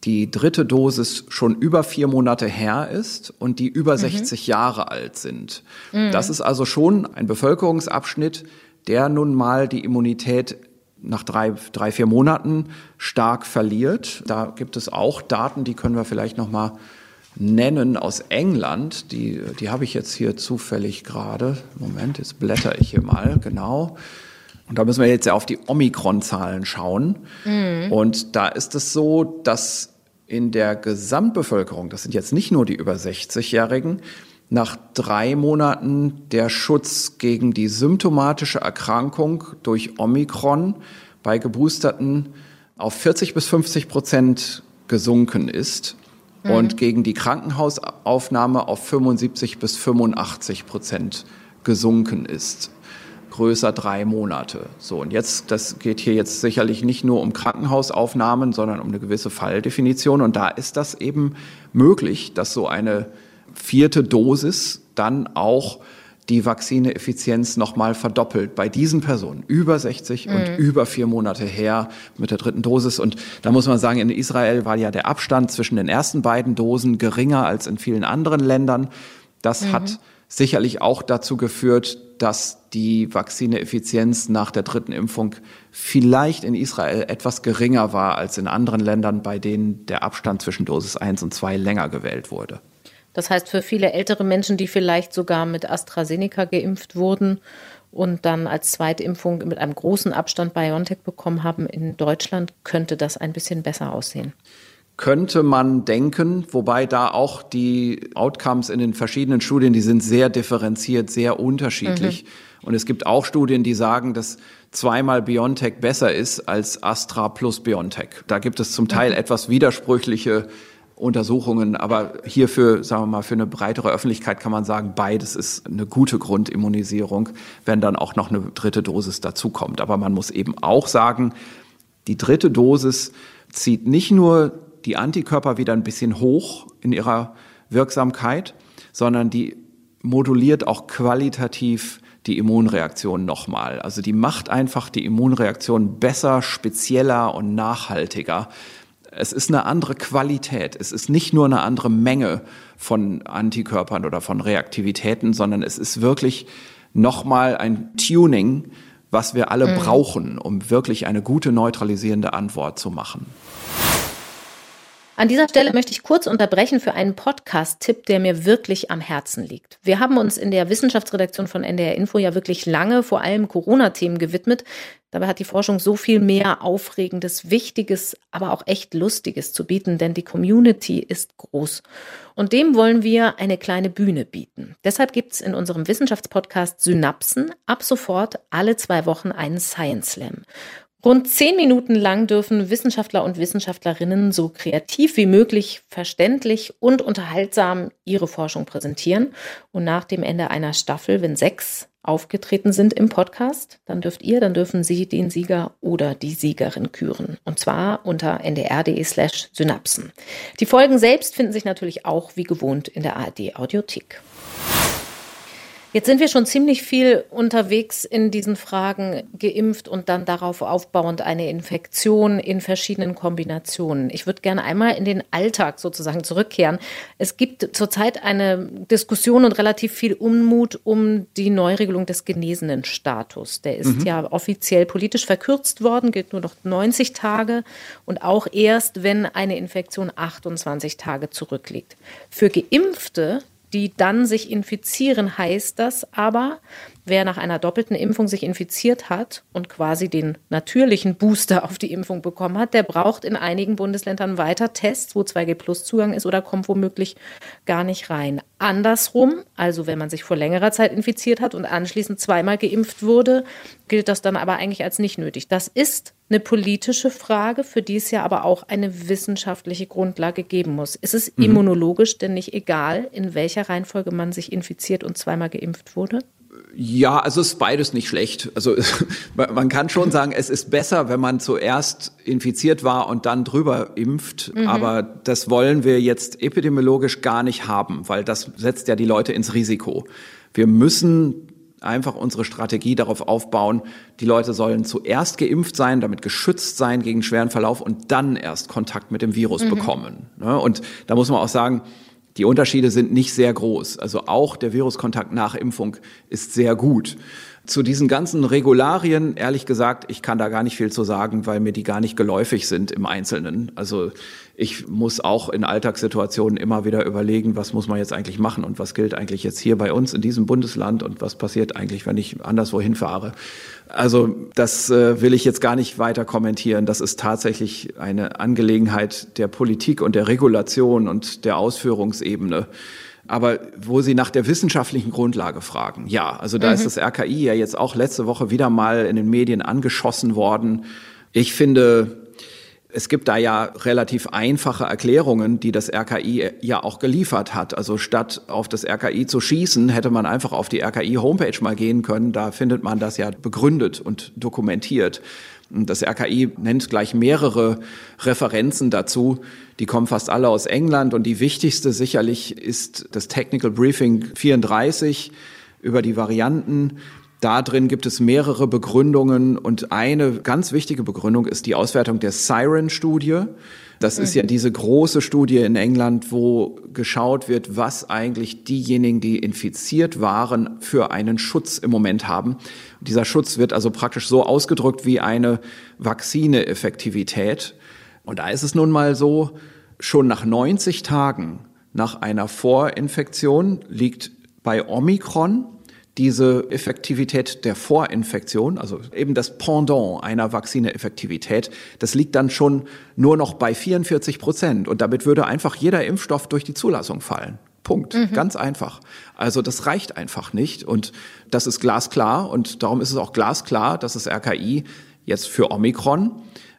die dritte Dosis schon über vier Monate her ist und die über mhm. 60 Jahre alt sind. Mhm. Das ist also schon ein Bevölkerungsabschnitt, der nun mal die Immunität nach drei, drei, vier Monaten stark verliert. Da gibt es auch Daten, die können wir vielleicht noch mal nennen aus England. Die, die habe ich jetzt hier zufällig gerade. Moment, jetzt blätter ich hier mal, genau. Und da müssen wir jetzt ja auf die Omikron-Zahlen schauen. Mhm. Und da ist es so, dass in der Gesamtbevölkerung, das sind jetzt nicht nur die über 60-Jährigen, nach drei Monaten der Schutz gegen die symptomatische Erkrankung durch Omikron bei Geboosterten auf 40 bis 50 Prozent gesunken ist mhm. und gegen die Krankenhausaufnahme auf 75 bis 85 Prozent gesunken ist größer drei Monate. So, und jetzt, das geht hier jetzt sicherlich nicht nur um Krankenhausaufnahmen, sondern um eine gewisse Falldefinition. Und da ist das eben möglich, dass so eine vierte Dosis dann auch die Vakzineeffizienz nochmal verdoppelt bei diesen Personen über 60 mhm. und über vier Monate her mit der dritten Dosis. Und da muss man sagen, in Israel war ja der Abstand zwischen den ersten beiden Dosen geringer als in vielen anderen Ländern. Das mhm. hat sicherlich auch dazu geführt, dass die Vakzineeffizienz nach der dritten Impfung vielleicht in Israel etwas geringer war als in anderen Ländern, bei denen der Abstand zwischen Dosis 1 und 2 länger gewählt wurde. Das heißt, für viele ältere Menschen, die vielleicht sogar mit AstraZeneca geimpft wurden und dann als Zweitimpfung mit einem großen Abstand BioNTech bekommen haben in Deutschland, könnte das ein bisschen besser aussehen könnte man denken, wobei da auch die Outcomes in den verschiedenen Studien, die sind sehr differenziert, sehr unterschiedlich. Mhm. Und es gibt auch Studien, die sagen, dass zweimal BioNTech besser ist als Astra plus BioNTech. Da gibt es zum Teil mhm. etwas widersprüchliche Untersuchungen, aber hierfür, sagen wir mal, für eine breitere Öffentlichkeit kann man sagen, beides ist eine gute Grundimmunisierung, wenn dann auch noch eine dritte Dosis dazukommt. Aber man muss eben auch sagen, die dritte Dosis zieht nicht nur die Antikörper wieder ein bisschen hoch in ihrer Wirksamkeit, sondern die moduliert auch qualitativ die Immunreaktion nochmal. Also die macht einfach die Immunreaktion besser, spezieller und nachhaltiger. Es ist eine andere Qualität. Es ist nicht nur eine andere Menge von Antikörpern oder von Reaktivitäten, sondern es ist wirklich nochmal ein Tuning, was wir alle mhm. brauchen, um wirklich eine gute neutralisierende Antwort zu machen. An dieser Stelle möchte ich kurz unterbrechen für einen Podcast-Tipp, der mir wirklich am Herzen liegt. Wir haben uns in der Wissenschaftsredaktion von NDR Info ja wirklich lange vor allem Corona-Themen gewidmet. Dabei hat die Forschung so viel mehr Aufregendes, Wichtiges, aber auch echt Lustiges zu bieten, denn die Community ist groß. Und dem wollen wir eine kleine Bühne bieten. Deshalb gibt es in unserem Wissenschaftspodcast Synapsen ab sofort alle zwei Wochen einen Science Slam. Rund zehn Minuten lang dürfen Wissenschaftler und Wissenschaftlerinnen so kreativ wie möglich, verständlich und unterhaltsam ihre Forschung präsentieren. Und nach dem Ende einer Staffel, wenn sechs aufgetreten sind im Podcast, dann dürft ihr, dann dürfen Sie den Sieger oder die Siegerin küren. Und zwar unter ndr.de slash Synapsen. Die Folgen selbst finden sich natürlich auch wie gewohnt in der ARD Audiothek. Jetzt sind wir schon ziemlich viel unterwegs in diesen Fragen geimpft und dann darauf aufbauend eine Infektion in verschiedenen Kombinationen. Ich würde gerne einmal in den Alltag sozusagen zurückkehren. Es gibt zurzeit eine Diskussion und relativ viel Unmut um die Neuregelung des genesenen Status. Der ist mhm. ja offiziell politisch verkürzt worden, gilt nur noch 90 Tage und auch erst, wenn eine Infektion 28 Tage zurückliegt. Für Geimpfte die dann sich infizieren, heißt das aber, wer nach einer doppelten Impfung sich infiziert hat und quasi den natürlichen Booster auf die Impfung bekommen hat, der braucht in einigen Bundesländern weiter Tests, wo 2G-Plus-Zugang ist oder kommt womöglich gar nicht rein. Andersrum, also wenn man sich vor längerer Zeit infiziert hat und anschließend zweimal geimpft wurde, gilt das dann aber eigentlich als nicht nötig. Das ist eine politische Frage, für die es ja aber auch eine wissenschaftliche Grundlage geben muss. Ist es mhm. immunologisch denn nicht egal, in welcher Reihenfolge man sich infiziert und zweimal geimpft wurde? Ja, also ist beides nicht schlecht. Also man kann schon sagen, es ist besser, wenn man zuerst infiziert war und dann drüber impft. Mhm. Aber das wollen wir jetzt epidemiologisch gar nicht haben, weil das setzt ja die Leute ins Risiko. Wir müssen einfach unsere Strategie darauf aufbauen, die Leute sollen zuerst geimpft sein, damit geschützt sein gegen schweren Verlauf und dann erst Kontakt mit dem Virus mhm. bekommen. Ne? Und da muss man auch sagen, die Unterschiede sind nicht sehr groß. Also auch der Viruskontakt nach Impfung ist sehr gut. Zu diesen ganzen Regularien, ehrlich gesagt, ich kann da gar nicht viel zu sagen, weil mir die gar nicht geläufig sind im Einzelnen. Also ich muss auch in Alltagssituationen immer wieder überlegen, was muss man jetzt eigentlich machen und was gilt eigentlich jetzt hier bei uns in diesem Bundesland und was passiert eigentlich, wenn ich anderswo hinfahre. Also das äh, will ich jetzt gar nicht weiter kommentieren. Das ist tatsächlich eine Angelegenheit der Politik und der Regulation und der Ausführungsebene. Aber wo Sie nach der wissenschaftlichen Grundlage fragen, ja, also da mhm. ist das RKI ja jetzt auch letzte Woche wieder mal in den Medien angeschossen worden. Ich finde, es gibt da ja relativ einfache Erklärungen, die das RKI ja auch geliefert hat. Also statt auf das RKI zu schießen, hätte man einfach auf die RKI-Homepage mal gehen können. Da findet man das ja begründet und dokumentiert. Das RKI nennt gleich mehrere Referenzen dazu. Die kommen fast alle aus England und die wichtigste sicherlich ist das Technical Briefing 34 über die Varianten. Da drin gibt es mehrere Begründungen und eine ganz wichtige Begründung ist die Auswertung der Siren-Studie. Das ist ja mhm. diese große Studie in England, wo geschaut wird, was eigentlich diejenigen, die infiziert waren, für einen Schutz im Moment haben. Dieser Schutz wird also praktisch so ausgedrückt wie eine Vakzine-Effektivität. Und da ist es nun mal so, schon nach 90 Tagen nach einer Vorinfektion liegt bei Omikron diese Effektivität der Vorinfektion, also eben das Pendant einer Vakzineeffektivität, das liegt dann schon nur noch bei 44 Prozent. Und damit würde einfach jeder Impfstoff durch die Zulassung fallen. Punkt. Mhm. Ganz einfach. Also das reicht einfach nicht. Und das ist glasklar. Und darum ist es auch glasklar, dass das RKI jetzt für Omikron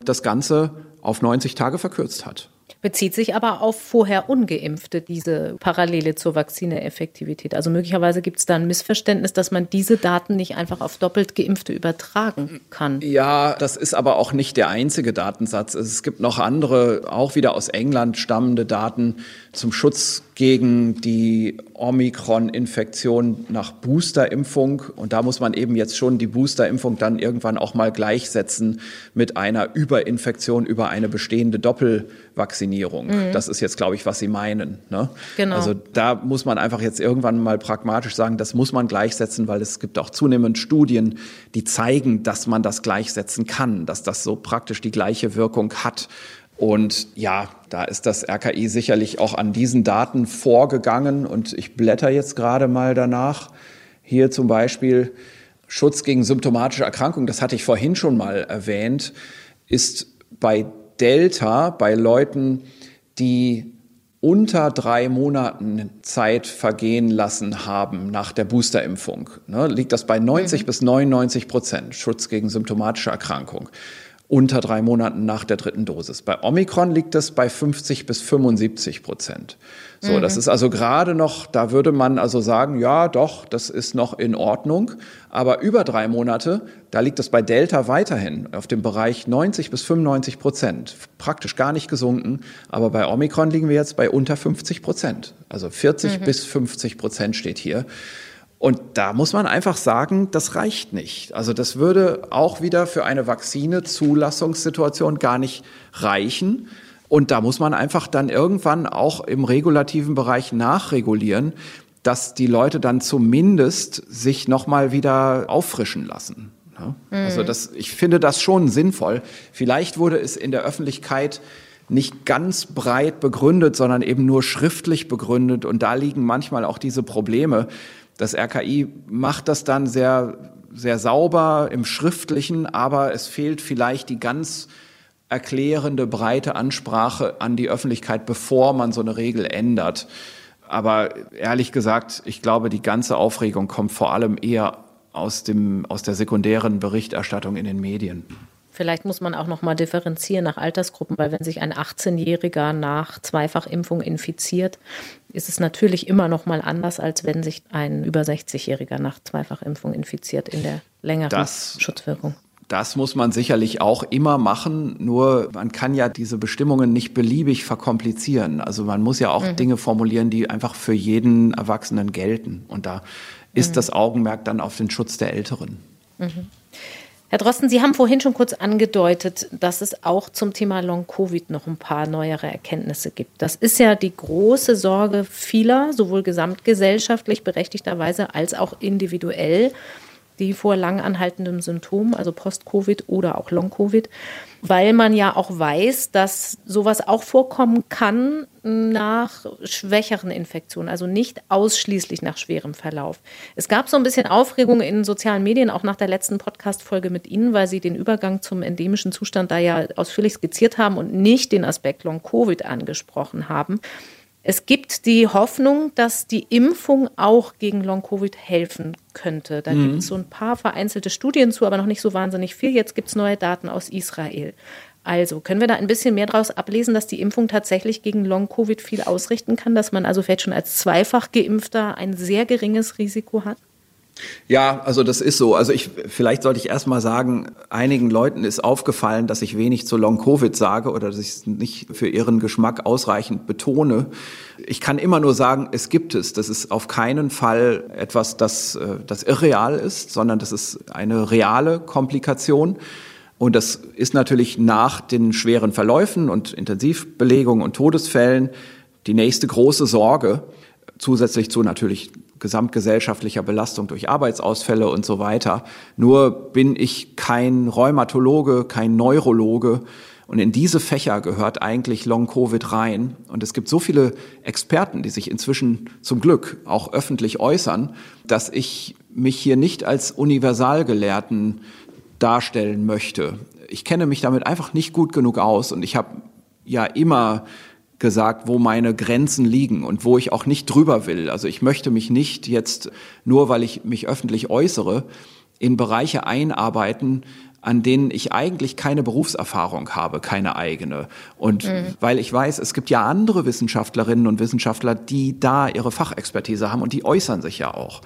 das Ganze auf 90 Tage verkürzt hat bezieht sich aber auf vorher ungeimpfte, diese Parallele zur Vakzineeffektivität. Also möglicherweise gibt es da ein Missverständnis, dass man diese Daten nicht einfach auf doppelt geimpfte übertragen kann. Ja, das ist aber auch nicht der einzige Datensatz. Es gibt noch andere, auch wieder aus England stammende Daten zum Schutz gegen die Omikron-Infektion nach Boosterimpfung. Und da muss man eben jetzt schon die Boosterimpfung dann irgendwann auch mal gleichsetzen mit einer Überinfektion über eine bestehende Doppelvakzinierung. Mhm. Das ist jetzt, glaube ich, was Sie meinen. Ne? Genau. Also da muss man einfach jetzt irgendwann mal pragmatisch sagen, das muss man gleichsetzen, weil es gibt auch zunehmend Studien, die zeigen, dass man das gleichsetzen kann, dass das so praktisch die gleiche Wirkung hat. Und ja, da ist das RKI sicherlich auch an diesen Daten vorgegangen. Und ich blätter jetzt gerade mal danach. Hier zum Beispiel Schutz gegen symptomatische Erkrankungen, das hatte ich vorhin schon mal erwähnt, ist bei Delta, bei Leuten, die unter drei Monaten Zeit vergehen lassen haben nach der Boosterimpfung, ne, liegt das bei 90 mhm. bis 99 Prozent Schutz gegen symptomatische Erkrankung unter drei Monaten nach der dritten Dosis. Bei Omikron liegt es bei 50 bis 75 Prozent. So, mhm. das ist also gerade noch, da würde man also sagen, ja, doch, das ist noch in Ordnung. Aber über drei Monate, da liegt es bei Delta weiterhin auf dem Bereich 90 bis 95 Prozent. Praktisch gar nicht gesunken. Aber bei Omikron liegen wir jetzt bei unter 50 Prozent. Also 40 mhm. bis 50 Prozent steht hier. Und da muss man einfach sagen, das reicht nicht. Also das würde auch wieder für eine Vakzine-Zulassungssituation gar nicht reichen. Und da muss man einfach dann irgendwann auch im regulativen Bereich nachregulieren, dass die Leute dann zumindest sich nochmal wieder auffrischen lassen. Mhm. Also das, ich finde das schon sinnvoll. Vielleicht wurde es in der Öffentlichkeit nicht ganz breit begründet, sondern eben nur schriftlich begründet. Und da liegen manchmal auch diese Probleme. Das RKI macht das dann sehr, sehr sauber im Schriftlichen, aber es fehlt vielleicht die ganz erklärende, breite Ansprache an die Öffentlichkeit, bevor man so eine Regel ändert. Aber ehrlich gesagt, ich glaube, die ganze Aufregung kommt vor allem eher aus, dem, aus der sekundären Berichterstattung in den Medien. Vielleicht muss man auch noch mal differenzieren nach Altersgruppen, weil wenn sich ein 18-Jähriger nach Zweifachimpfung infiziert, ist es natürlich immer noch mal anders, als wenn sich ein über 60-Jähriger nach Zweifachimpfung infiziert in der längeren das, Schutzwirkung. Das muss man sicherlich auch immer machen, nur man kann ja diese Bestimmungen nicht beliebig verkomplizieren. Also man muss ja auch mhm. Dinge formulieren, die einfach für jeden Erwachsenen gelten. Und da ist mhm. das Augenmerk dann auf den Schutz der Älteren. Mhm. Herr Drosten, Sie haben vorhin schon kurz angedeutet, dass es auch zum Thema Long-Covid noch ein paar neuere Erkenntnisse gibt. Das ist ja die große Sorge vieler, sowohl gesamtgesellschaftlich berechtigterweise als auch individuell, die vor lang anhaltendem Symptom, also Post-Covid oder auch Long-Covid, weil man ja auch weiß, dass sowas auch vorkommen kann nach schwächeren Infektionen, also nicht ausschließlich nach schwerem Verlauf. Es gab so ein bisschen Aufregung in sozialen Medien, auch nach der letzten Podcast-Folge mit Ihnen, weil Sie den Übergang zum endemischen Zustand da ja ausführlich skizziert haben und nicht den Aspekt Long-Covid angesprochen haben. Es gibt die Hoffnung, dass die Impfung auch gegen Long-Covid helfen könnte. Da mhm. gibt es so ein paar vereinzelte Studien zu, aber noch nicht so wahnsinnig viel. Jetzt gibt es neue Daten aus Israel. Also können wir da ein bisschen mehr daraus ablesen, dass die Impfung tatsächlich gegen Long-Covid viel ausrichten kann, dass man also vielleicht schon als zweifach geimpfter ein sehr geringes Risiko hat? Ja, also das ist so. Also ich, vielleicht sollte ich erst mal sagen, einigen Leuten ist aufgefallen, dass ich wenig zu Long-Covid sage oder dass ich es nicht für ihren Geschmack ausreichend betone. Ich kann immer nur sagen, es gibt es. Das ist auf keinen Fall etwas, das, äh, das irreal ist, sondern das ist eine reale Komplikation. Und das ist natürlich nach den schweren Verläufen und Intensivbelegungen und Todesfällen die nächste große Sorge, zusätzlich zu natürlich gesamtgesellschaftlicher Belastung durch Arbeitsausfälle und so weiter. Nur bin ich kein Rheumatologe, kein Neurologe Und in diese Fächer gehört eigentlich Long-Covid rein. Und es gibt so viele Experten, die sich inzwischen zum Glück auch öffentlich äußern, dass ich mich hier nicht als Universalgelehrten darstellen möchte. Ich kenne mich damit einfach nicht gut genug aus und ich habe ja immer gesagt, wo meine Grenzen liegen und wo ich auch nicht drüber will. Also ich möchte mich nicht jetzt, nur weil ich mich öffentlich äußere, in Bereiche einarbeiten, an denen ich eigentlich keine Berufserfahrung habe, keine eigene. Und mhm. weil ich weiß, es gibt ja andere Wissenschaftlerinnen und Wissenschaftler, die da ihre Fachexpertise haben und die äußern sich ja auch.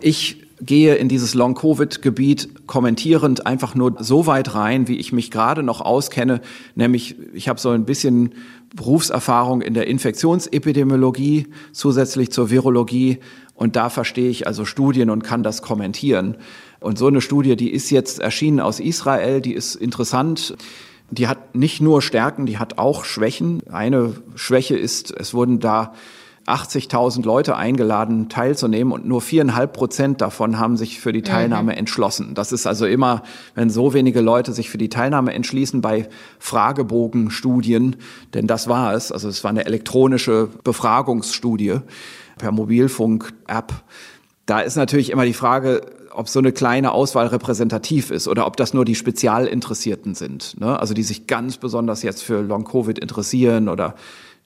Ich gehe in dieses Long-Covid-Gebiet kommentierend einfach nur so weit rein, wie ich mich gerade noch auskenne, nämlich ich habe so ein bisschen Berufserfahrung in der Infektionsepidemiologie zusätzlich zur Virologie und da verstehe ich also Studien und kann das kommentieren. Und so eine Studie, die ist jetzt erschienen aus Israel, die ist interessant. Die hat nicht nur Stärken, die hat auch Schwächen. Eine Schwäche ist, es wurden da 80.000 Leute eingeladen, teilzunehmen und nur viereinhalb Prozent davon haben sich für die Teilnahme mhm. entschlossen. Das ist also immer, wenn so wenige Leute sich für die Teilnahme entschließen bei Fragebogenstudien, denn das war es, also es war eine elektronische Befragungsstudie per Mobilfunk-App. Da ist natürlich immer die Frage, ob so eine kleine Auswahl repräsentativ ist oder ob das nur die Spezialinteressierten sind, ne? also die sich ganz besonders jetzt für Long-Covid interessieren oder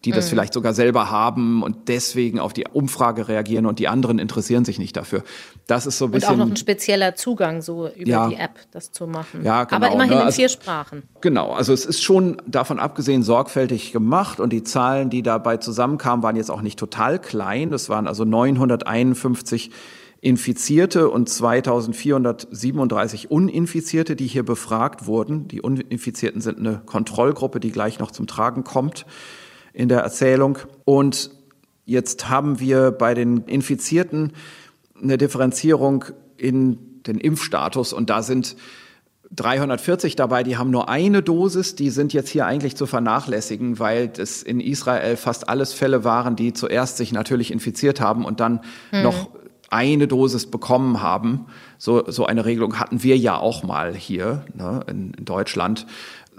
die das mhm. vielleicht sogar selber haben und deswegen auf die Umfrage reagieren und die anderen interessieren sich nicht dafür. Das ist so ein bisschen. Und auch noch ein spezieller Zugang, so über ja, die App das zu machen. Ja, genau. Aber immerhin ne? in vier Sprachen. Genau, also es ist schon davon abgesehen sorgfältig gemacht und die Zahlen, die dabei zusammenkamen, waren jetzt auch nicht total klein. Das waren also 951 Infizierte und 2437 Uninfizierte, die hier befragt wurden. Die Uninfizierten sind eine Kontrollgruppe, die gleich noch zum Tragen kommt in der Erzählung. Und jetzt haben wir bei den Infizierten eine Differenzierung in den Impfstatus und da sind 340 dabei, die haben nur eine Dosis, die sind jetzt hier eigentlich zu vernachlässigen, weil das in Israel fast alles Fälle waren, die zuerst sich natürlich infiziert haben und dann mhm. noch eine Dosis bekommen haben. So, so eine Regelung hatten wir ja auch mal hier ne, in, in Deutschland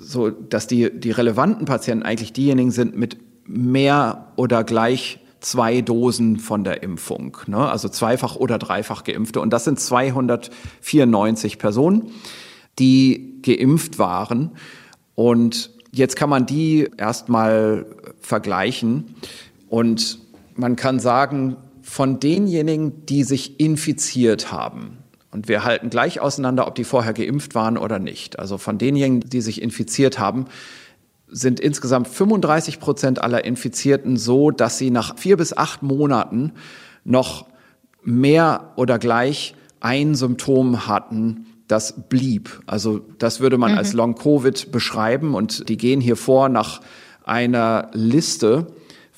so dass die, die relevanten Patienten eigentlich diejenigen sind mit mehr oder gleich zwei Dosen von der Impfung, ne? also zweifach oder dreifach geimpfte. Und das sind 294 Personen, die geimpft waren. Und jetzt kann man die erstmal vergleichen. Und man kann sagen, von denjenigen, die sich infiziert haben, und wir halten gleich auseinander, ob die vorher geimpft waren oder nicht. Also von denjenigen, die sich infiziert haben, sind insgesamt 35 Prozent aller Infizierten so, dass sie nach vier bis acht Monaten noch mehr oder gleich ein Symptom hatten, das blieb. Also das würde man mhm. als Long-Covid beschreiben und die gehen hier vor nach einer Liste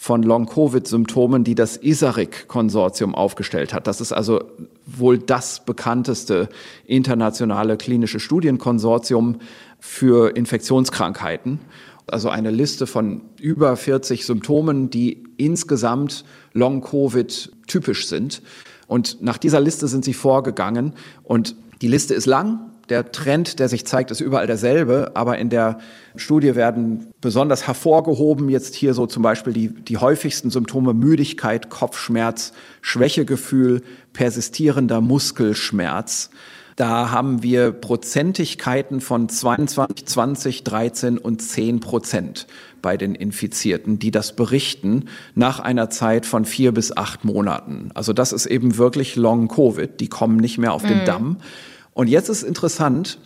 von Long-Covid-Symptomen, die das ISARIC-Konsortium aufgestellt hat. Das ist also wohl das bekannteste internationale klinische Studienkonsortium für Infektionskrankheiten. Also eine Liste von über 40 Symptomen, die insgesamt Long-Covid typisch sind. Und nach dieser Liste sind sie vorgegangen. Und die Liste ist lang, der Trend, der sich zeigt, ist überall derselbe, aber in der Studie werden besonders hervorgehoben jetzt hier so zum Beispiel die, die häufigsten Symptome Müdigkeit, Kopfschmerz, Schwächegefühl, persistierender Muskelschmerz. Da haben wir Prozentigkeiten von 22, 20, 13 und 10 Prozent bei den Infizierten, die das berichten nach einer Zeit von vier bis acht Monaten. Also das ist eben wirklich Long Covid. Die kommen nicht mehr auf den mhm. Damm. Und jetzt ist interessant,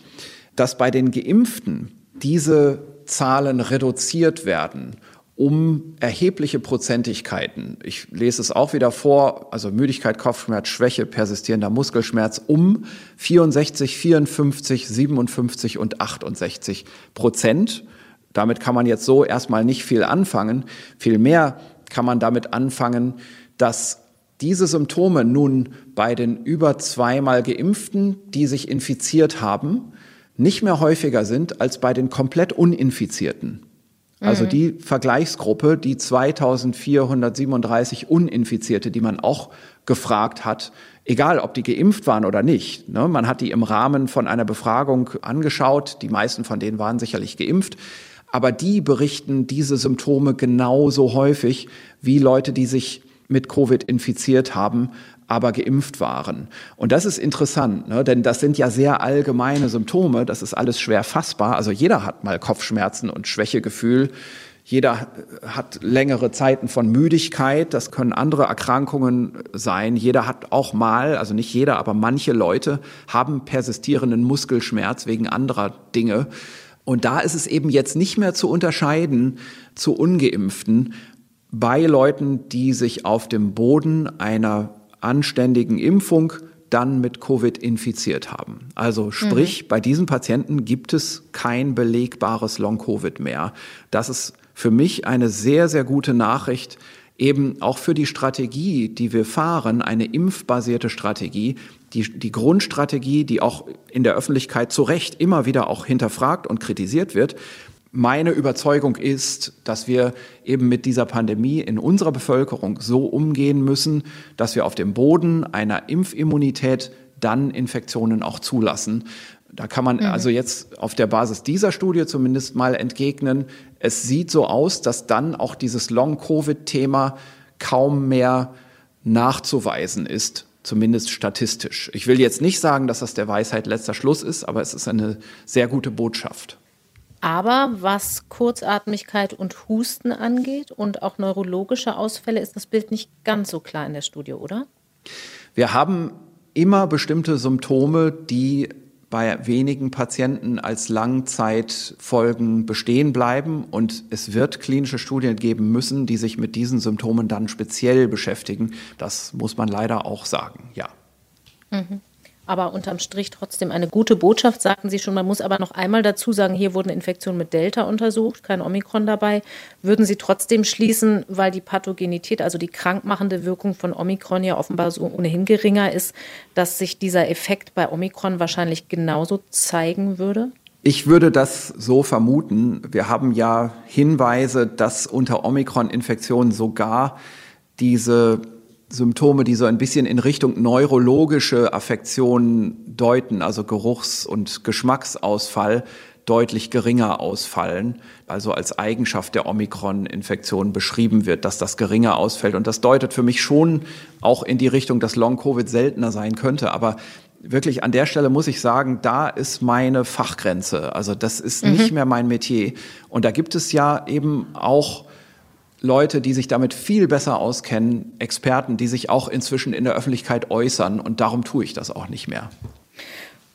dass bei den Geimpften diese Zahlen reduziert werden um erhebliche Prozentigkeiten. Ich lese es auch wieder vor, also Müdigkeit, Kopfschmerz, Schwäche, persistierender Muskelschmerz um 64, 54, 57 und 68 Prozent. Damit kann man jetzt so erstmal nicht viel anfangen. Vielmehr kann man damit anfangen, dass diese Symptome nun bei den über zweimal Geimpften, die sich infiziert haben, nicht mehr häufiger sind als bei den komplett Uninfizierten. Also mhm. die Vergleichsgruppe, die 2437 Uninfizierte, die man auch gefragt hat, egal ob die geimpft waren oder nicht. Ne? Man hat die im Rahmen von einer Befragung angeschaut. Die meisten von denen waren sicherlich geimpft. Aber die berichten diese Symptome genauso häufig wie Leute, die sich mit Covid infiziert haben, aber geimpft waren. Und das ist interessant, ne? denn das sind ja sehr allgemeine Symptome, das ist alles schwer fassbar. Also jeder hat mal Kopfschmerzen und Schwächegefühl. Jeder hat längere Zeiten von Müdigkeit, das können andere Erkrankungen sein. Jeder hat auch mal, also nicht jeder, aber manche Leute haben persistierenden Muskelschmerz wegen anderer Dinge. Und da ist es eben jetzt nicht mehr zu unterscheiden zu ungeimpften bei Leuten, die sich auf dem Boden einer anständigen Impfung dann mit Covid infiziert haben. Also sprich, mhm. bei diesen Patienten gibt es kein belegbares Long-Covid mehr. Das ist für mich eine sehr, sehr gute Nachricht, eben auch für die Strategie, die wir fahren, eine impfbasierte Strategie, die, die Grundstrategie, die auch in der Öffentlichkeit zu Recht immer wieder auch hinterfragt und kritisiert wird. Meine Überzeugung ist, dass wir eben mit dieser Pandemie in unserer Bevölkerung so umgehen müssen, dass wir auf dem Boden einer Impfimmunität dann Infektionen auch zulassen. Da kann man mhm. also jetzt auf der Basis dieser Studie zumindest mal entgegnen, es sieht so aus, dass dann auch dieses Long-Covid-Thema kaum mehr nachzuweisen ist, zumindest statistisch. Ich will jetzt nicht sagen, dass das der Weisheit letzter Schluss ist, aber es ist eine sehr gute Botschaft. Aber was Kurzatmigkeit und Husten angeht und auch neurologische Ausfälle, ist das Bild nicht ganz so klar in der Studie, oder? Wir haben immer bestimmte Symptome, die bei wenigen Patienten als Langzeitfolgen bestehen bleiben. Und es wird klinische Studien geben müssen, die sich mit diesen Symptomen dann speziell beschäftigen. Das muss man leider auch sagen, ja. Mhm aber unterm Strich trotzdem eine gute Botschaft, sagten Sie schon. Man muss aber noch einmal dazu sagen, hier wurden Infektionen mit Delta untersucht, kein Omikron dabei. Würden Sie trotzdem schließen, weil die Pathogenität, also die krankmachende Wirkung von Omikron ja offenbar so ohnehin geringer ist, dass sich dieser Effekt bei Omikron wahrscheinlich genauso zeigen würde? Ich würde das so vermuten. Wir haben ja Hinweise, dass unter Omikron-Infektionen sogar diese Symptome, die so ein bisschen in Richtung neurologische Affektionen deuten, also Geruchs- und Geschmacksausfall, deutlich geringer ausfallen, also als Eigenschaft der Omikron-Infektion beschrieben wird, dass das geringer ausfällt. Und das deutet für mich schon auch in die Richtung, dass Long-Covid seltener sein könnte. Aber wirklich an der Stelle muss ich sagen, da ist meine Fachgrenze. Also das ist mhm. nicht mehr mein Metier. Und da gibt es ja eben auch Leute, die sich damit viel besser auskennen, Experten, die sich auch inzwischen in der Öffentlichkeit äußern. Und darum tue ich das auch nicht mehr.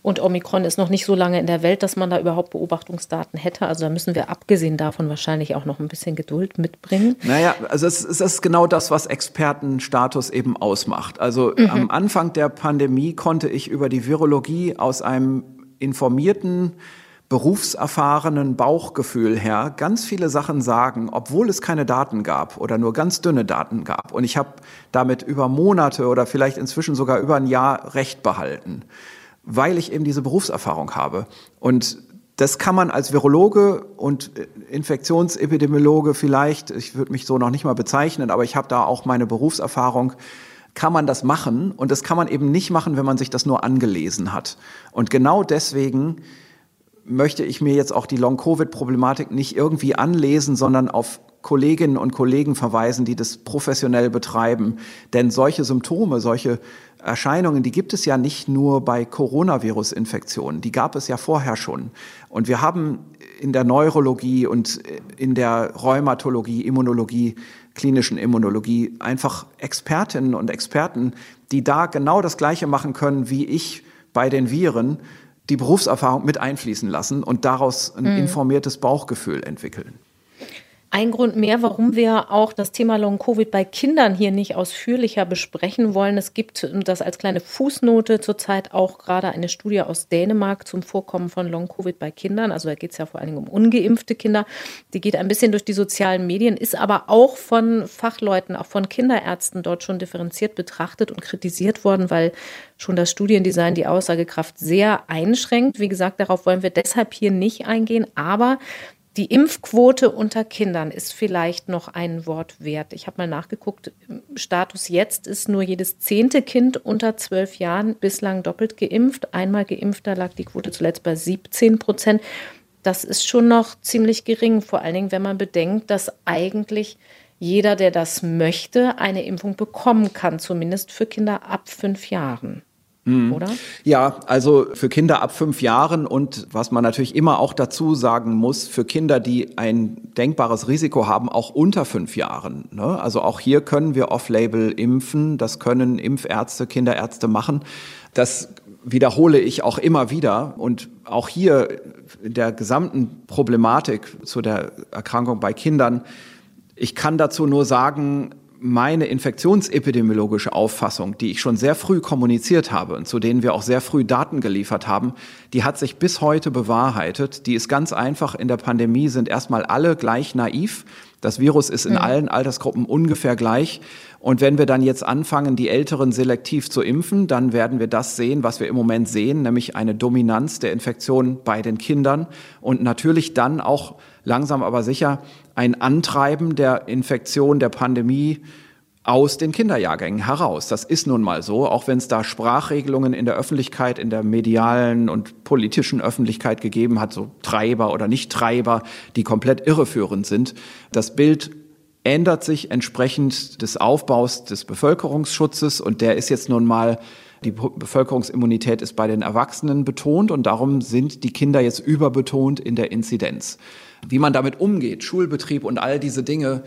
Und Omikron ist noch nicht so lange in der Welt, dass man da überhaupt Beobachtungsdaten hätte. Also da müssen wir abgesehen davon wahrscheinlich auch noch ein bisschen Geduld mitbringen. Naja, also es, es ist genau das, was Expertenstatus eben ausmacht. Also mhm. am Anfang der Pandemie konnte ich über die Virologie aus einem informierten berufserfahrenen Bauchgefühl her ganz viele Sachen sagen, obwohl es keine Daten gab oder nur ganz dünne Daten gab. Und ich habe damit über Monate oder vielleicht inzwischen sogar über ein Jahr Recht behalten, weil ich eben diese Berufserfahrung habe. Und das kann man als Virologe und Infektionsepidemiologe vielleicht, ich würde mich so noch nicht mal bezeichnen, aber ich habe da auch meine Berufserfahrung, kann man das machen. Und das kann man eben nicht machen, wenn man sich das nur angelesen hat. Und genau deswegen möchte ich mir jetzt auch die Long-Covid-Problematik nicht irgendwie anlesen, sondern auf Kolleginnen und Kollegen verweisen, die das professionell betreiben. Denn solche Symptome, solche Erscheinungen, die gibt es ja nicht nur bei Coronavirus-Infektionen, die gab es ja vorher schon. Und wir haben in der Neurologie und in der Rheumatologie, Immunologie, klinischen Immunologie einfach Expertinnen und Experten, die da genau das Gleiche machen können wie ich bei den Viren die Berufserfahrung mit einfließen lassen und daraus ein mhm. informiertes Bauchgefühl entwickeln. Ein Grund mehr, warum wir auch das Thema Long-Covid bei Kindern hier nicht ausführlicher besprechen wollen. Es gibt das als kleine Fußnote zurzeit auch gerade eine Studie aus Dänemark zum Vorkommen von Long-Covid bei Kindern. Also da geht es ja vor allen Dingen um ungeimpfte Kinder. Die geht ein bisschen durch die sozialen Medien, ist aber auch von Fachleuten, auch von Kinderärzten dort schon differenziert betrachtet und kritisiert worden, weil schon das Studiendesign die Aussagekraft sehr einschränkt. Wie gesagt, darauf wollen wir deshalb hier nicht eingehen. Aber die Impfquote unter Kindern ist vielleicht noch ein Wort wert. Ich habe mal nachgeguckt. Status jetzt ist nur jedes zehnte Kind unter zwölf Jahren bislang doppelt geimpft. Einmal geimpfter lag die Quote zuletzt bei 17 Prozent. das ist schon noch ziemlich gering, vor allen Dingen, wenn man bedenkt, dass eigentlich jeder, der das möchte, eine Impfung bekommen kann, zumindest für Kinder ab fünf Jahren. Mhm. Oder? Ja, also für Kinder ab fünf Jahren und was man natürlich immer auch dazu sagen muss, für Kinder, die ein denkbares Risiko haben, auch unter fünf Jahren. Ne? Also auch hier können wir off-label impfen. Das können Impfärzte, Kinderärzte machen. Das wiederhole ich auch immer wieder. Und auch hier in der gesamten Problematik zu der Erkrankung bei Kindern, ich kann dazu nur sagen, meine infektionsepidemiologische Auffassung, die ich schon sehr früh kommuniziert habe und zu denen wir auch sehr früh Daten geliefert haben, die hat sich bis heute bewahrheitet. Die ist ganz einfach. In der Pandemie sind erstmal alle gleich naiv. Das Virus ist in mhm. allen Altersgruppen ungefähr gleich. Und wenn wir dann jetzt anfangen, die Älteren selektiv zu impfen, dann werden wir das sehen, was wir im Moment sehen, nämlich eine Dominanz der Infektion bei den Kindern und natürlich dann auch langsam aber sicher ein Antreiben der Infektion, der Pandemie aus den Kinderjahrgängen heraus. Das ist nun mal so, auch wenn es da Sprachregelungen in der Öffentlichkeit, in der medialen und politischen Öffentlichkeit gegeben hat, so Treiber oder Nicht-Treiber, die komplett irreführend sind. Das Bild ändert sich entsprechend des Aufbaus des Bevölkerungsschutzes und der ist jetzt nun mal die Bevölkerungsimmunität ist bei den Erwachsenen betont und darum sind die Kinder jetzt überbetont in der Inzidenz. Wie man damit umgeht, Schulbetrieb und all diese Dinge,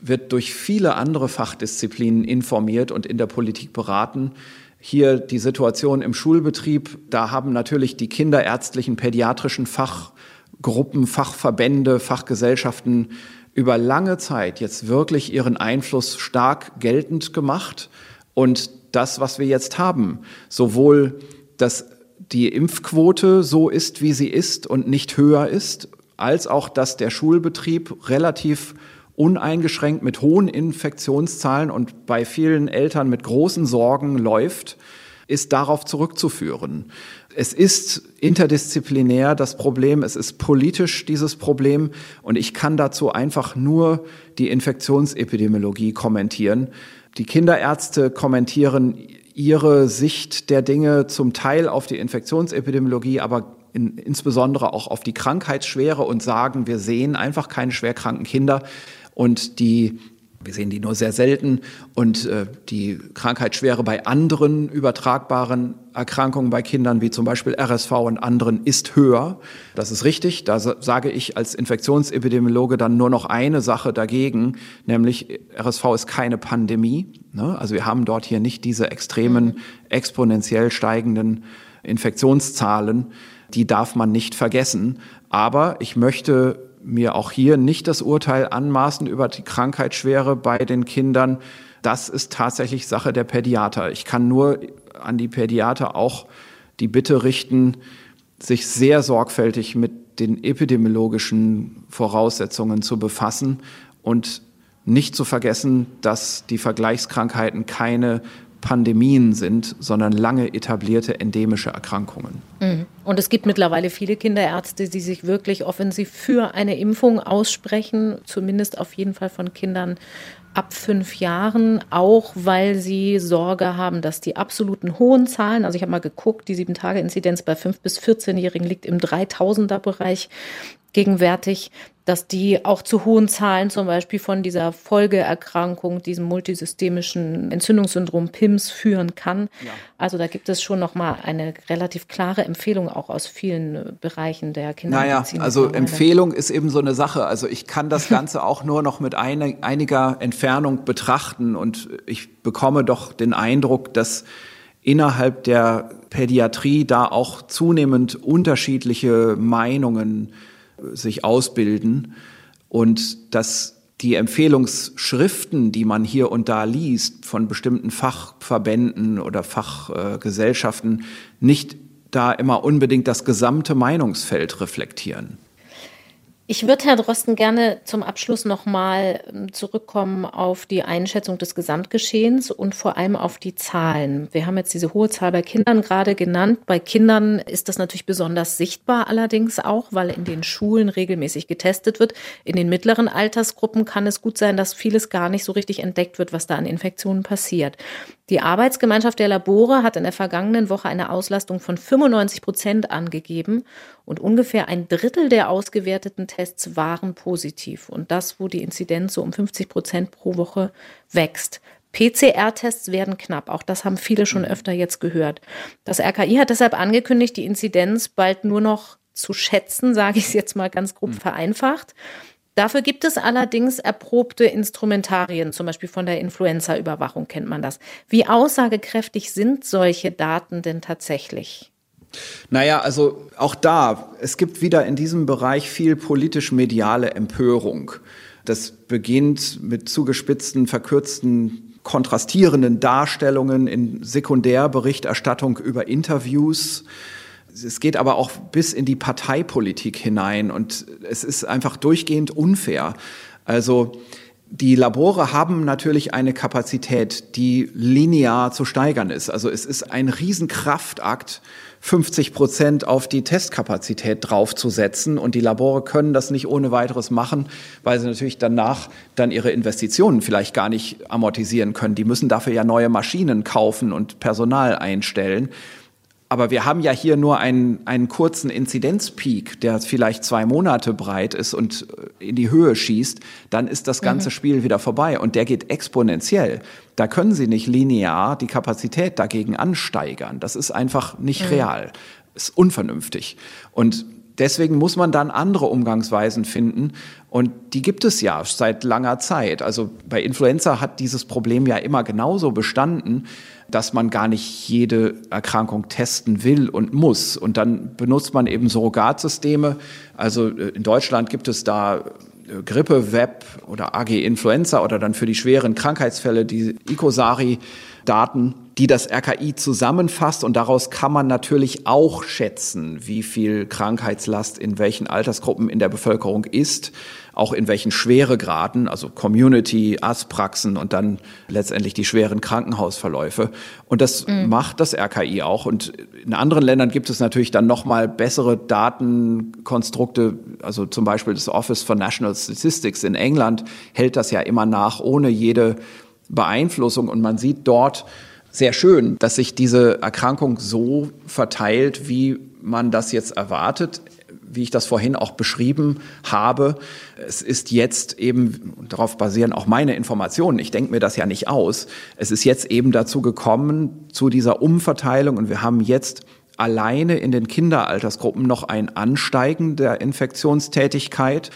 wird durch viele andere Fachdisziplinen informiert und in der Politik beraten. Hier die Situation im Schulbetrieb, da haben natürlich die kinderärztlichen, pädiatrischen Fachgruppen, Fachverbände, Fachgesellschaften über lange Zeit jetzt wirklich ihren Einfluss stark geltend gemacht. Und das, was wir jetzt haben, sowohl dass die Impfquote so ist, wie sie ist und nicht höher ist, als auch, dass der Schulbetrieb relativ uneingeschränkt mit hohen Infektionszahlen und bei vielen Eltern mit großen Sorgen läuft, ist darauf zurückzuführen. Es ist interdisziplinär das Problem, es ist politisch dieses Problem und ich kann dazu einfach nur die Infektionsepidemiologie kommentieren. Die Kinderärzte kommentieren ihre Sicht der Dinge zum Teil auf die Infektionsepidemiologie, aber in, insbesondere auch auf die Krankheitsschwere und sagen, wir sehen einfach keine schwerkranken Kinder und die wir sehen die nur sehr selten und äh, die Krankheitsschwere bei anderen übertragbaren Erkrankungen bei Kindern wie zum Beispiel RSV und anderen ist höher. Das ist richtig. Da sage ich als Infektionsepidemiologe dann nur noch eine Sache dagegen, nämlich RSV ist keine Pandemie. Ne? Also wir haben dort hier nicht diese extremen, mhm. exponentiell steigenden Infektionszahlen die darf man nicht vergessen. Aber ich möchte mir auch hier nicht das Urteil anmaßen über die Krankheitsschwere bei den Kindern. Das ist tatsächlich Sache der Pädiater. Ich kann nur an die Pädiater auch die Bitte richten, sich sehr sorgfältig mit den epidemiologischen Voraussetzungen zu befassen und nicht zu vergessen, dass die Vergleichskrankheiten keine Pandemien sind, sondern lange etablierte endemische Erkrankungen. Mhm. Und es gibt mittlerweile viele Kinderärzte, die sich wirklich offensiv für eine Impfung aussprechen, zumindest auf jeden Fall von Kindern ab fünf Jahren, auch weil sie Sorge haben, dass die absoluten hohen Zahlen, also ich habe mal geguckt, die Sieben-Tage-Inzidenz bei fünf bis 14-Jährigen liegt im 3000er-Bereich gegenwärtig, dass die auch zu hohen Zahlen zum Beispiel von dieser Folgeerkrankung, diesem multisystemischen Entzündungssyndrom PIMS führen kann. Ja. Also da gibt es schon noch mal eine relativ klare Empfehlung auch aus vielen Bereichen der Kindermedizin. Naja, also Empfehlung ist eben so eine Sache. Also ich kann das Ganze auch nur noch mit eine, einiger Entfernung betrachten und ich bekomme doch den Eindruck, dass innerhalb der Pädiatrie da auch zunehmend unterschiedliche Meinungen sich ausbilden und dass die Empfehlungsschriften, die man hier und da liest von bestimmten Fachverbänden oder Fachgesellschaften, nicht da immer unbedingt das gesamte Meinungsfeld reflektieren. Ich würde, Herr Drosten, gerne zum Abschluss nochmal ähm, zurückkommen auf die Einschätzung des Gesamtgeschehens und vor allem auf die Zahlen. Wir haben jetzt diese hohe Zahl bei Kindern gerade genannt. Bei Kindern ist das natürlich besonders sichtbar allerdings auch, weil in den Schulen regelmäßig getestet wird. In den mittleren Altersgruppen kann es gut sein, dass vieles gar nicht so richtig entdeckt wird, was da an Infektionen passiert. Die Arbeitsgemeinschaft der Labore hat in der vergangenen Woche eine Auslastung von 95 Prozent angegeben und ungefähr ein Drittel der ausgewerteten Tests waren positiv. Und das, wo die Inzidenz so um 50 Prozent pro Woche wächst. PCR-Tests werden knapp. Auch das haben viele schon öfter jetzt gehört. Das RKI hat deshalb angekündigt, die Inzidenz bald nur noch zu schätzen, sage ich es jetzt mal ganz grob hm. vereinfacht. Dafür gibt es allerdings erprobte Instrumentarien, zum Beispiel von der Influenza-Überwachung kennt man das. Wie aussagekräftig sind solche Daten denn tatsächlich? Naja, also auch da, es gibt wieder in diesem Bereich viel politisch-mediale Empörung. Das beginnt mit zugespitzten, verkürzten, kontrastierenden Darstellungen in Sekundärberichterstattung über Interviews es geht aber auch bis in die Parteipolitik hinein und es ist einfach durchgehend unfair. Also die Labore haben natürlich eine Kapazität, die linear zu steigern ist. Also es ist ein Riesenkraftakt, 50 Prozent auf die Testkapazität draufzusetzen. Und die Labore können das nicht ohne weiteres machen, weil sie natürlich danach dann ihre Investitionen vielleicht gar nicht amortisieren können. Die müssen dafür ja neue Maschinen kaufen und Personal einstellen. Aber wir haben ja hier nur einen, einen kurzen Inzidenzpeak, der vielleicht zwei Monate breit ist und äh, in die Höhe schießt. Dann ist das ganze mhm. Spiel wieder vorbei und der geht exponentiell. Da können Sie nicht linear die Kapazität dagegen ansteigern. Das ist einfach nicht mhm. real. Ist unvernünftig. Und deswegen muss man dann andere Umgangsweisen finden. Und die gibt es ja seit langer Zeit. Also bei Influenza hat dieses Problem ja immer genauso bestanden dass man gar nicht jede Erkrankung testen will und muss. Und dann benutzt man eben Surrogatsysteme. Also äh, in Deutschland gibt es da äh, Grippe, Web oder AG Influenza oder dann für die schweren Krankheitsfälle die Icosari-Daten, die das RKI zusammenfasst. Und daraus kann man natürlich auch schätzen, wie viel Krankheitslast in welchen Altersgruppen in der Bevölkerung ist auch in welchen Schweregraden, also Community, Arztpraxen und dann letztendlich die schweren Krankenhausverläufe. Und das mhm. macht das RKI auch. Und in anderen Ländern gibt es natürlich dann nochmal bessere Datenkonstrukte, also zum Beispiel das Office for National Statistics in England hält das ja immer nach, ohne jede Beeinflussung. Und man sieht dort, sehr schön, dass sich diese Erkrankung so verteilt, wie man das jetzt erwartet wie ich das vorhin auch beschrieben habe, es ist jetzt eben, darauf basieren auch meine Informationen, ich denke mir das ja nicht aus, es ist jetzt eben dazu gekommen, zu dieser Umverteilung und wir haben jetzt alleine in den Kinderaltersgruppen noch ein Ansteigen der Infektionstätigkeit.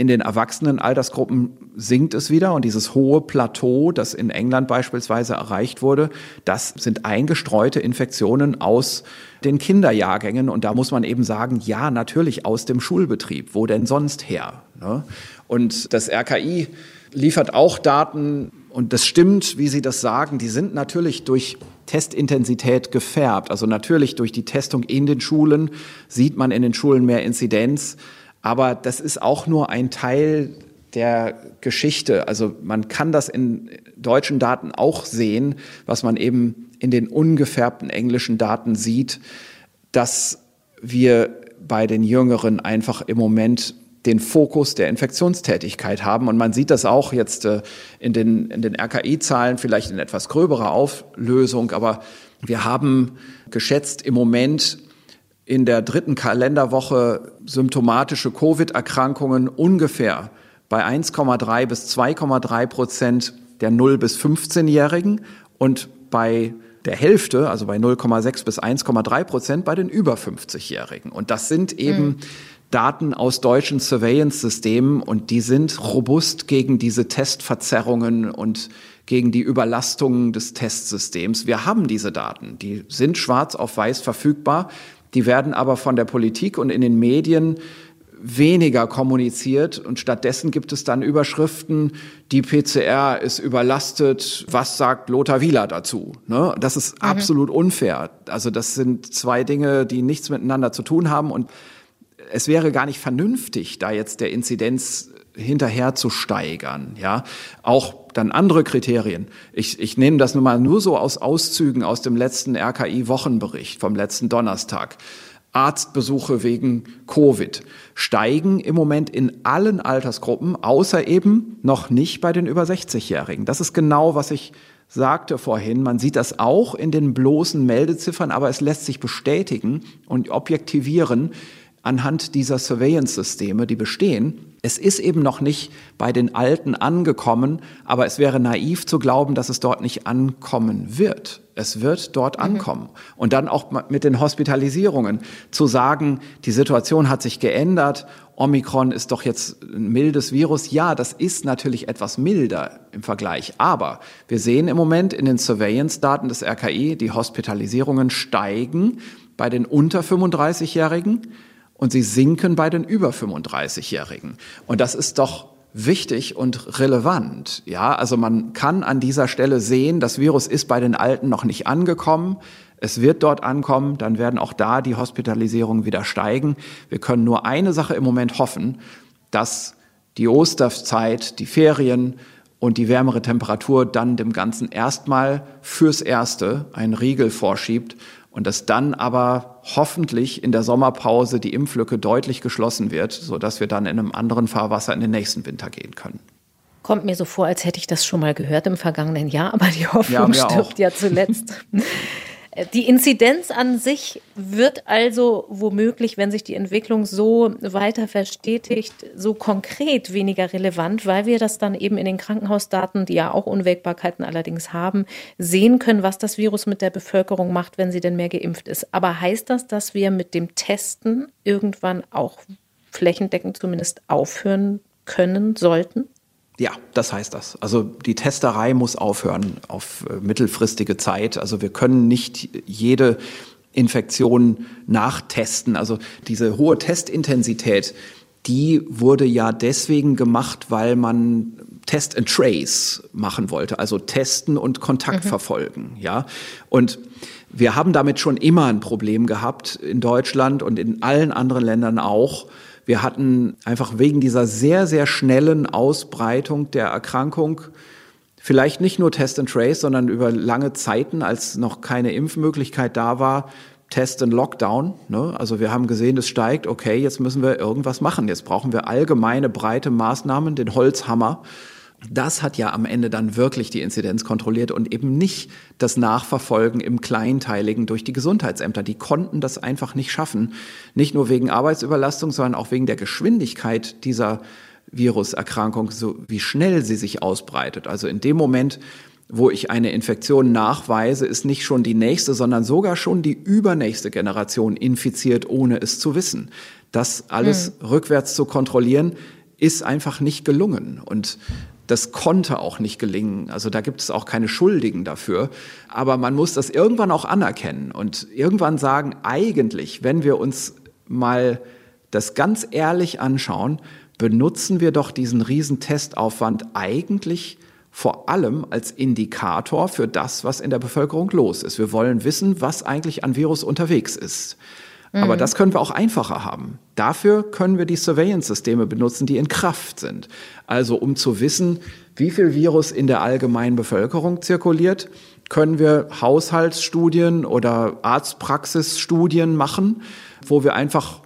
In den erwachsenen Altersgruppen sinkt es wieder und dieses hohe Plateau, das in England beispielsweise erreicht wurde, das sind eingestreute Infektionen aus den Kinderjahrgängen und da muss man eben sagen, ja, natürlich aus dem Schulbetrieb, wo denn sonst her? Ne? Und das RKI liefert auch Daten und das stimmt, wie Sie das sagen, die sind natürlich durch Testintensität gefärbt. Also natürlich durch die Testung in den Schulen sieht man in den Schulen mehr Inzidenz. Aber das ist auch nur ein Teil der Geschichte. Also man kann das in deutschen Daten auch sehen, was man eben in den ungefärbten englischen Daten sieht, dass wir bei den Jüngeren einfach im Moment den Fokus der Infektionstätigkeit haben. Und man sieht das auch jetzt äh, in den, in den RKI-Zahlen, vielleicht in etwas gröberer Auflösung. Aber wir haben geschätzt im Moment in der dritten Kalenderwoche symptomatische Covid-Erkrankungen ungefähr bei 1,3 bis 2,3 Prozent der 0 bis 15-Jährigen und bei der Hälfte, also bei 0,6 bis 1,3 Prozent bei den über 50-Jährigen. Und das sind eben mhm. Daten aus deutschen Surveillance-Systemen und die sind robust gegen diese Testverzerrungen und gegen die Überlastungen des Testsystems. Wir haben diese Daten, die sind schwarz auf weiß verfügbar. Die werden aber von der Politik und in den Medien weniger kommuniziert und stattdessen gibt es dann Überschriften, die PCR ist überlastet, was sagt Lothar Wieler dazu? Ne? Das ist mhm. absolut unfair. Also das sind zwei Dinge, die nichts miteinander zu tun haben und es wäre gar nicht vernünftig, da jetzt der Inzidenz hinterher zu steigern. Ja, auch dann andere Kriterien. Ich, ich nehme das nun mal nur so aus Auszügen aus dem letzten RKI-Wochenbericht vom letzten Donnerstag. Arztbesuche wegen Covid steigen im Moment in allen Altersgruppen, außer eben noch nicht bei den über 60-Jährigen. Das ist genau, was ich sagte vorhin. Man sieht das auch in den bloßen Meldeziffern, aber es lässt sich bestätigen und objektivieren anhand dieser Surveillance-Systeme, die bestehen. Es ist eben noch nicht bei den Alten angekommen, aber es wäre naiv zu glauben, dass es dort nicht ankommen wird. Es wird dort mhm. ankommen. Und dann auch mit den Hospitalisierungen zu sagen, die Situation hat sich geändert, Omikron ist doch jetzt ein mildes Virus. Ja, das ist natürlich etwas milder im Vergleich. Aber wir sehen im Moment in den Surveillance-Daten des RKI, die Hospitalisierungen steigen bei den unter 35-Jährigen und sie sinken bei den über 35-Jährigen. Und das ist doch wichtig und relevant. Ja, also man kann an dieser Stelle sehen, das Virus ist bei den Alten noch nicht angekommen. Es wird dort ankommen, dann werden auch da die Hospitalisierungen wieder steigen. Wir können nur eine Sache im Moment hoffen, dass die Osterzeit, die Ferien und die wärmere Temperatur dann dem Ganzen erstmal fürs Erste einen Riegel vorschiebt und dass dann aber hoffentlich in der Sommerpause die Impflücke deutlich geschlossen wird, sodass wir dann in einem anderen Fahrwasser in den nächsten Winter gehen können. Kommt mir so vor, als hätte ich das schon mal gehört im vergangenen Jahr, aber die Hoffnung ja, stirbt auch. ja zuletzt. Die Inzidenz an sich wird also womöglich, wenn sich die Entwicklung so weiter verstetigt, so konkret weniger relevant, weil wir das dann eben in den Krankenhausdaten, die ja auch Unwägbarkeiten allerdings haben, sehen können, was das Virus mit der Bevölkerung macht, wenn sie denn mehr geimpft ist. Aber heißt das, dass wir mit dem Testen irgendwann auch flächendeckend zumindest aufhören können, sollten? Ja, das heißt das. Also die Testerei muss aufhören auf äh, mittelfristige Zeit. Also wir können nicht jede Infektion nachtesten. Also diese hohe Testintensität, die wurde ja deswegen gemacht, weil man Test and Trace machen wollte, also testen und Kontakt mhm. verfolgen, ja. Und wir haben damit schon immer ein Problem gehabt in Deutschland und in allen anderen Ländern auch wir hatten einfach wegen dieser sehr, sehr schnellen Ausbreitung der Erkrankung vielleicht nicht nur Test and Trace, sondern über lange Zeiten, als noch keine Impfmöglichkeit da war, Test and Lockdown. Ne? Also wir haben gesehen, es steigt, okay, jetzt müssen wir irgendwas machen. Jetzt brauchen wir allgemeine, breite Maßnahmen, den Holzhammer. Das hat ja am Ende dann wirklich die Inzidenz kontrolliert und eben nicht das Nachverfolgen im Kleinteiligen durch die Gesundheitsämter. Die konnten das einfach nicht schaffen. Nicht nur wegen Arbeitsüberlastung, sondern auch wegen der Geschwindigkeit dieser Viruserkrankung, so wie schnell sie sich ausbreitet. Also in dem Moment, wo ich eine Infektion nachweise, ist nicht schon die nächste, sondern sogar schon die übernächste Generation infiziert, ohne es zu wissen. Das alles mhm. rückwärts zu kontrollieren, ist einfach nicht gelungen. Und das konnte auch nicht gelingen. Also da gibt es auch keine Schuldigen dafür. Aber man muss das irgendwann auch anerkennen und irgendwann sagen, eigentlich, wenn wir uns mal das ganz ehrlich anschauen, benutzen wir doch diesen riesen Testaufwand eigentlich vor allem als Indikator für das, was in der Bevölkerung los ist. Wir wollen wissen, was eigentlich an Virus unterwegs ist. Aber mhm. das können wir auch einfacher haben. Dafür können wir die Surveillance-Systeme benutzen, die in Kraft sind. Also um zu wissen, wie viel Virus in der allgemeinen Bevölkerung zirkuliert, können wir Haushaltsstudien oder Arztpraxisstudien machen, wo wir einfach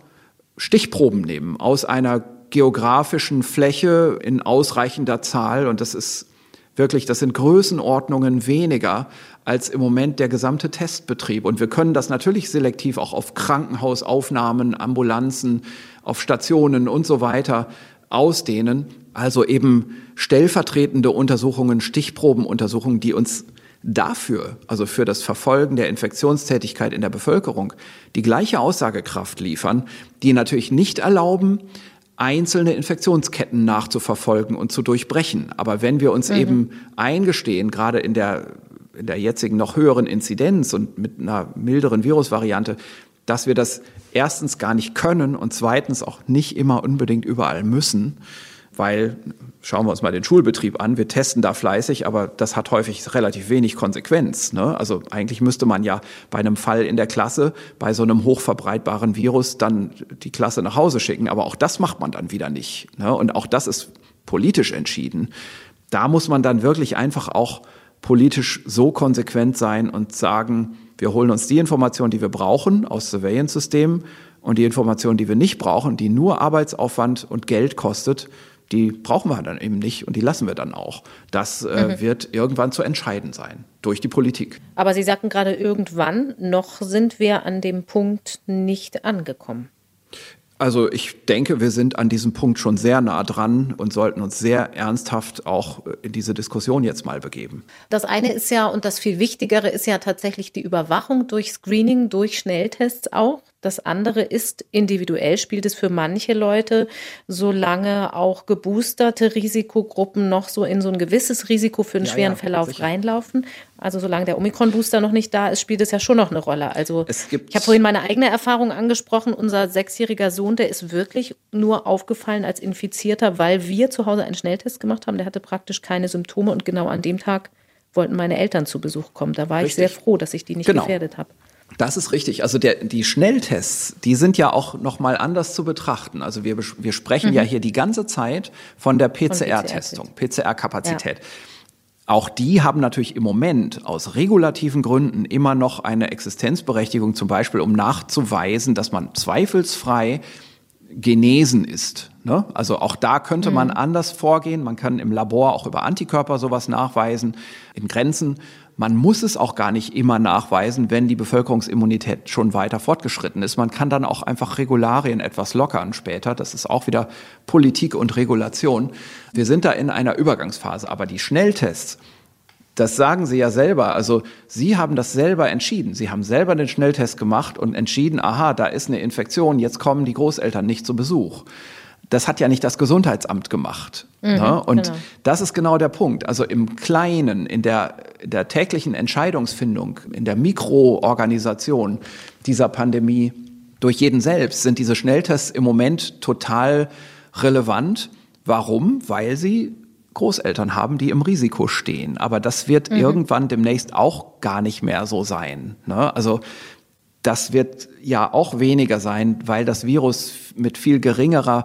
Stichproben nehmen aus einer geografischen Fläche in ausreichender Zahl. Und das ist wirklich, das sind Größenordnungen weniger als im Moment der gesamte Testbetrieb. Und wir können das natürlich selektiv auch auf Krankenhausaufnahmen, Ambulanzen, auf Stationen und so weiter ausdehnen. Also eben stellvertretende Untersuchungen, Stichprobenuntersuchungen, die uns dafür, also für das Verfolgen der Infektionstätigkeit in der Bevölkerung, die gleiche Aussagekraft liefern, die natürlich nicht erlauben, einzelne Infektionsketten nachzuverfolgen und zu durchbrechen. Aber wenn wir uns mhm. eben eingestehen, gerade in der, in der jetzigen noch höheren Inzidenz und mit einer milderen Virusvariante, dass wir das erstens gar nicht können und zweitens auch nicht immer unbedingt überall müssen, weil schauen wir uns mal den Schulbetrieb an. Wir testen da fleißig, aber das hat häufig relativ wenig Konsequenz. Ne? Also eigentlich müsste man ja bei einem Fall in der Klasse, bei so einem hochverbreitbaren Virus, dann die Klasse nach Hause schicken. Aber auch das macht man dann wieder nicht. Ne? Und auch das ist politisch entschieden. Da muss man dann wirklich einfach auch politisch so konsequent sein und sagen, wir holen uns die Informationen, die wir brauchen aus Surveillance-Systemen und die Informationen, die wir nicht brauchen, die nur Arbeitsaufwand und Geld kostet, die brauchen wir dann eben nicht und die lassen wir dann auch. Das äh, mhm. wird irgendwann zu entscheiden sein durch die Politik. Aber Sie sagten gerade irgendwann, noch sind wir an dem Punkt nicht angekommen. Also ich denke, wir sind an diesem Punkt schon sehr nah dran und sollten uns sehr ernsthaft auch in diese Diskussion jetzt mal begeben. Das eine ist ja, und das viel Wichtigere ist ja tatsächlich die Überwachung durch Screening, durch Schnelltests auch. Das andere ist, individuell spielt es für manche Leute, solange auch geboosterte Risikogruppen noch so in so ein gewisses Risiko für einen ja, schweren ja, Verlauf sicher. reinlaufen. Also solange der Omikron-Booster noch nicht da ist, spielt es ja schon noch eine Rolle. Also ich habe vorhin meine eigene Erfahrung angesprochen. Unser sechsjähriger Sohn, der ist wirklich nur aufgefallen als Infizierter, weil wir zu Hause einen Schnelltest gemacht haben. Der hatte praktisch keine Symptome und genau an dem Tag wollten meine Eltern zu Besuch kommen. Da war Richtig. ich sehr froh, dass ich die nicht genau. gefährdet habe. Das ist richtig. Also der, die Schnelltests, die sind ja auch noch mal anders zu betrachten. Also wir, wir sprechen mhm. ja hier die ganze Zeit von der PCR-Testung, PCR-Kapazität. Ja. Auch die haben natürlich im Moment aus regulativen Gründen immer noch eine Existenzberechtigung, zum Beispiel um nachzuweisen, dass man zweifelsfrei genesen ist. Ne? Also auch da könnte man mhm. anders vorgehen. Man kann im Labor auch über Antikörper sowas nachweisen, in Grenzen. Man muss es auch gar nicht immer nachweisen, wenn die Bevölkerungsimmunität schon weiter fortgeschritten ist. Man kann dann auch einfach Regularien etwas lockern später. Das ist auch wieder Politik und Regulation. Wir sind da in einer Übergangsphase. Aber die Schnelltests, das sagen Sie ja selber. Also Sie haben das selber entschieden. Sie haben selber den Schnelltest gemacht und entschieden, aha, da ist eine Infektion, jetzt kommen die Großeltern nicht zu Besuch das hat ja nicht das Gesundheitsamt gemacht. Mhm, ne? Und genau. das ist genau der Punkt. Also im Kleinen, in der, der täglichen Entscheidungsfindung, in der Mikroorganisation dieser Pandemie durch jeden selbst sind diese Schnelltests im Moment total relevant. Warum? Weil sie Großeltern haben, die im Risiko stehen. Aber das wird mhm. irgendwann demnächst auch gar nicht mehr so sein. Ne? Also das wird ja auch weniger sein, weil das Virus mit viel geringerer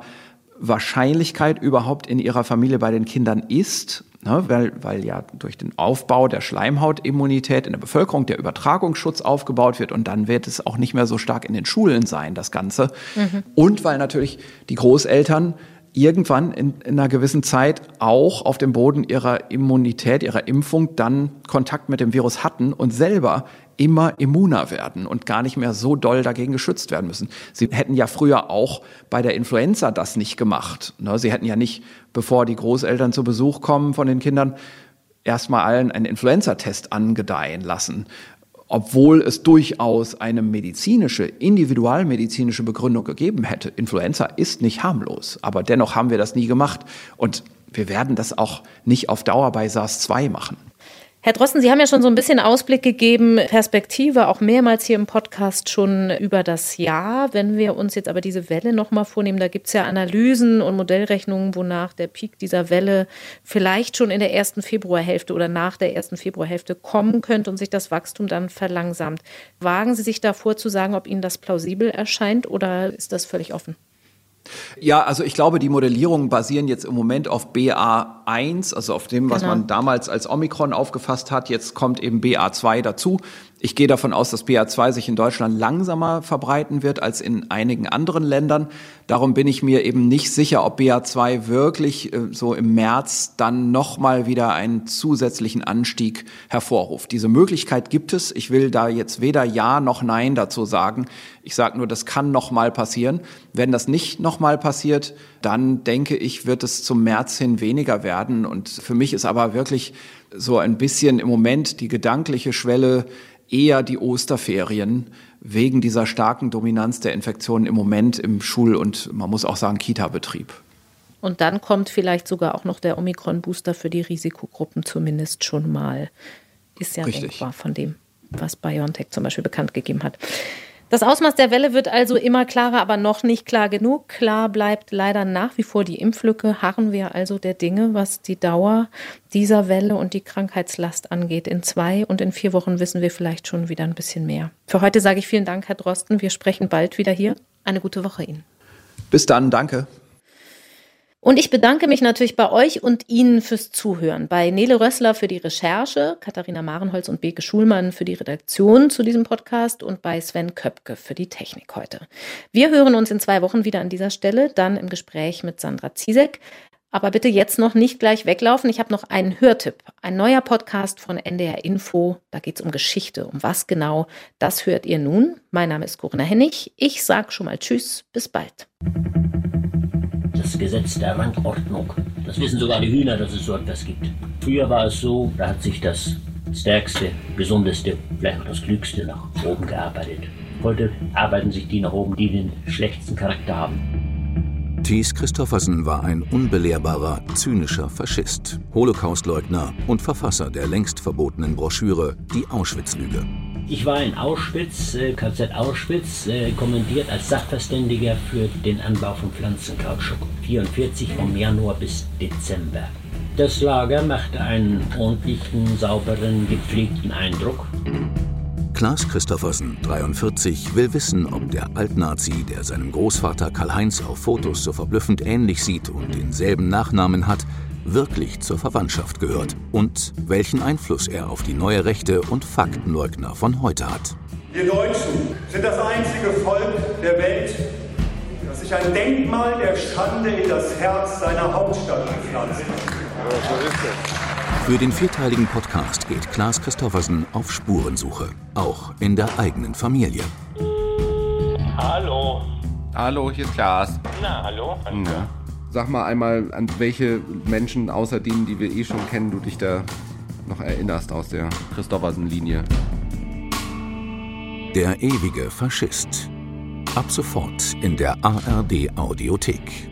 Wahrscheinlichkeit überhaupt in ihrer Familie bei den Kindern ist, ne, weil, weil ja durch den Aufbau der Schleimhautimmunität in der Bevölkerung der Übertragungsschutz aufgebaut wird und dann wird es auch nicht mehr so stark in den Schulen sein, das Ganze. Mhm. Und weil natürlich die Großeltern irgendwann in, in, einer gewissen Zeit auch auf dem Boden ihrer Immunität, ihrer Impfung dann Kontakt mit dem Virus hatten und selber immer immuner werden und gar nicht mehr so doll dagegen geschützt werden müssen. Sie hätten ja früher auch bei der Influenza das nicht gemacht. Ne? Sie hätten ja nicht, bevor die Großeltern zu Besuch kommen von den Kindern, erstmal allen einen Influenza-Test angedeihen lassen obwohl es durchaus eine medizinische, individualmedizinische Begründung gegeben hätte. Influenza ist nicht harmlos, aber dennoch haben wir das nie gemacht und wir werden das auch nicht auf Dauer bei SARS-2 machen. Herr Drosten, Sie haben ja schon so ein bisschen Ausblick gegeben, Perspektive auch mehrmals hier im Podcast schon über das Jahr. Wenn wir uns jetzt aber diese Welle nochmal vornehmen, da gibt es ja Analysen und Modellrechnungen, wonach der Peak dieser Welle vielleicht schon in der ersten Februarhälfte oder nach der ersten Februarhälfte kommen könnte und sich das Wachstum dann verlangsamt. Wagen Sie sich davor zu sagen, ob Ihnen das plausibel erscheint oder ist das völlig offen? Ja, also ich glaube, die Modellierungen basieren jetzt im Moment auf BA1, also auf dem, was genau. man damals als Omikron aufgefasst hat. Jetzt kommt eben BA2 dazu. Ich gehe davon aus, dass BA2 sich in Deutschland langsamer verbreiten wird als in einigen anderen Ländern. Darum bin ich mir eben nicht sicher, ob BA2 wirklich äh, so im März dann nochmal wieder einen zusätzlichen Anstieg hervorruft. Diese Möglichkeit gibt es. Ich will da jetzt weder Ja noch Nein dazu sagen. Ich sage nur, das kann nochmal passieren. Wenn das nicht nochmal passiert, dann denke ich, wird es zum März hin weniger werden. Und für mich ist aber wirklich so ein bisschen im Moment die gedankliche Schwelle eher die Osterferien wegen dieser starken Dominanz der Infektionen im Moment im Schul- und man muss auch sagen Kita-Betrieb. Und dann kommt vielleicht sogar auch noch der Omikron-Booster für die Risikogruppen zumindest schon mal. Ist ja Richtig. denkbar von dem, was BioNTech zum Beispiel bekannt gegeben hat. Das Ausmaß der Welle wird also immer klarer, aber noch nicht klar genug. Klar bleibt leider nach wie vor die Impflücke. Harren wir also der Dinge, was die Dauer dieser Welle und die Krankheitslast angeht. In zwei und in vier Wochen wissen wir vielleicht schon wieder ein bisschen mehr. Für heute sage ich vielen Dank, Herr Drosten. Wir sprechen bald wieder hier. Eine gute Woche Ihnen. Bis dann, danke. Und ich bedanke mich natürlich bei euch und Ihnen fürs Zuhören. Bei Nele Rössler für die Recherche, Katharina Marenholz und Beke Schulmann für die Redaktion zu diesem Podcast und bei Sven Köpke für die Technik heute. Wir hören uns in zwei Wochen wieder an dieser Stelle, dann im Gespräch mit Sandra Ziesek. Aber bitte jetzt noch nicht gleich weglaufen. Ich habe noch einen Hörtipp. Ein neuer Podcast von NDR Info. Da geht es um Geschichte. Um was genau? Das hört ihr nun. Mein Name ist Corinna Hennig. Ich sage schon mal Tschüss. Bis bald das Gesetz der Rangordnung. Das wissen sogar die Hühner, dass es so etwas gibt. Früher war es so, da hat sich das Stärkste, Gesundeste, vielleicht auch das Klügste nach oben gearbeitet. Heute arbeiten sich die nach oben, die den schlechtesten Charakter haben. Thies Christoffersen war ein unbelehrbarer, zynischer Faschist, Holocaustleugner und Verfasser der längst verbotenen Broschüre Die Auschwitz-Lüge. Ich war in Auschwitz, äh, KZ Auschwitz, äh, kommentiert als Sachverständiger für den Anbau von Pflanzenkautschuk. 44 vom Januar bis Dezember. Das Lager machte einen ordentlichen, sauberen, gepflegten Eindruck. Klaas Christoffersen, 43, will wissen, ob der Altnazi, der seinem Großvater Karl-Heinz auf Fotos so verblüffend ähnlich sieht und denselben Nachnamen hat, wirklich zur Verwandtschaft gehört und welchen Einfluss er auf die neue Rechte und Faktenleugner von heute hat. Wir Deutschen sind das einzige Volk der Welt, das sich ein Denkmal der Schande in das Herz seiner Hauptstadt gepflanzt hat. Für den vierteiligen Podcast geht Klaas Christoffersen auf Spurensuche, auch in der eigenen Familie. Hallo. Hallo, hier ist Klaas. Na, hallo. hallo. Ja. Sag mal einmal, an welche Menschen außer denen, die wir eh schon kennen, du dich da noch erinnerst aus der Christoffersen-Linie. Der ewige Faschist. Ab sofort in der ARD Audiothek.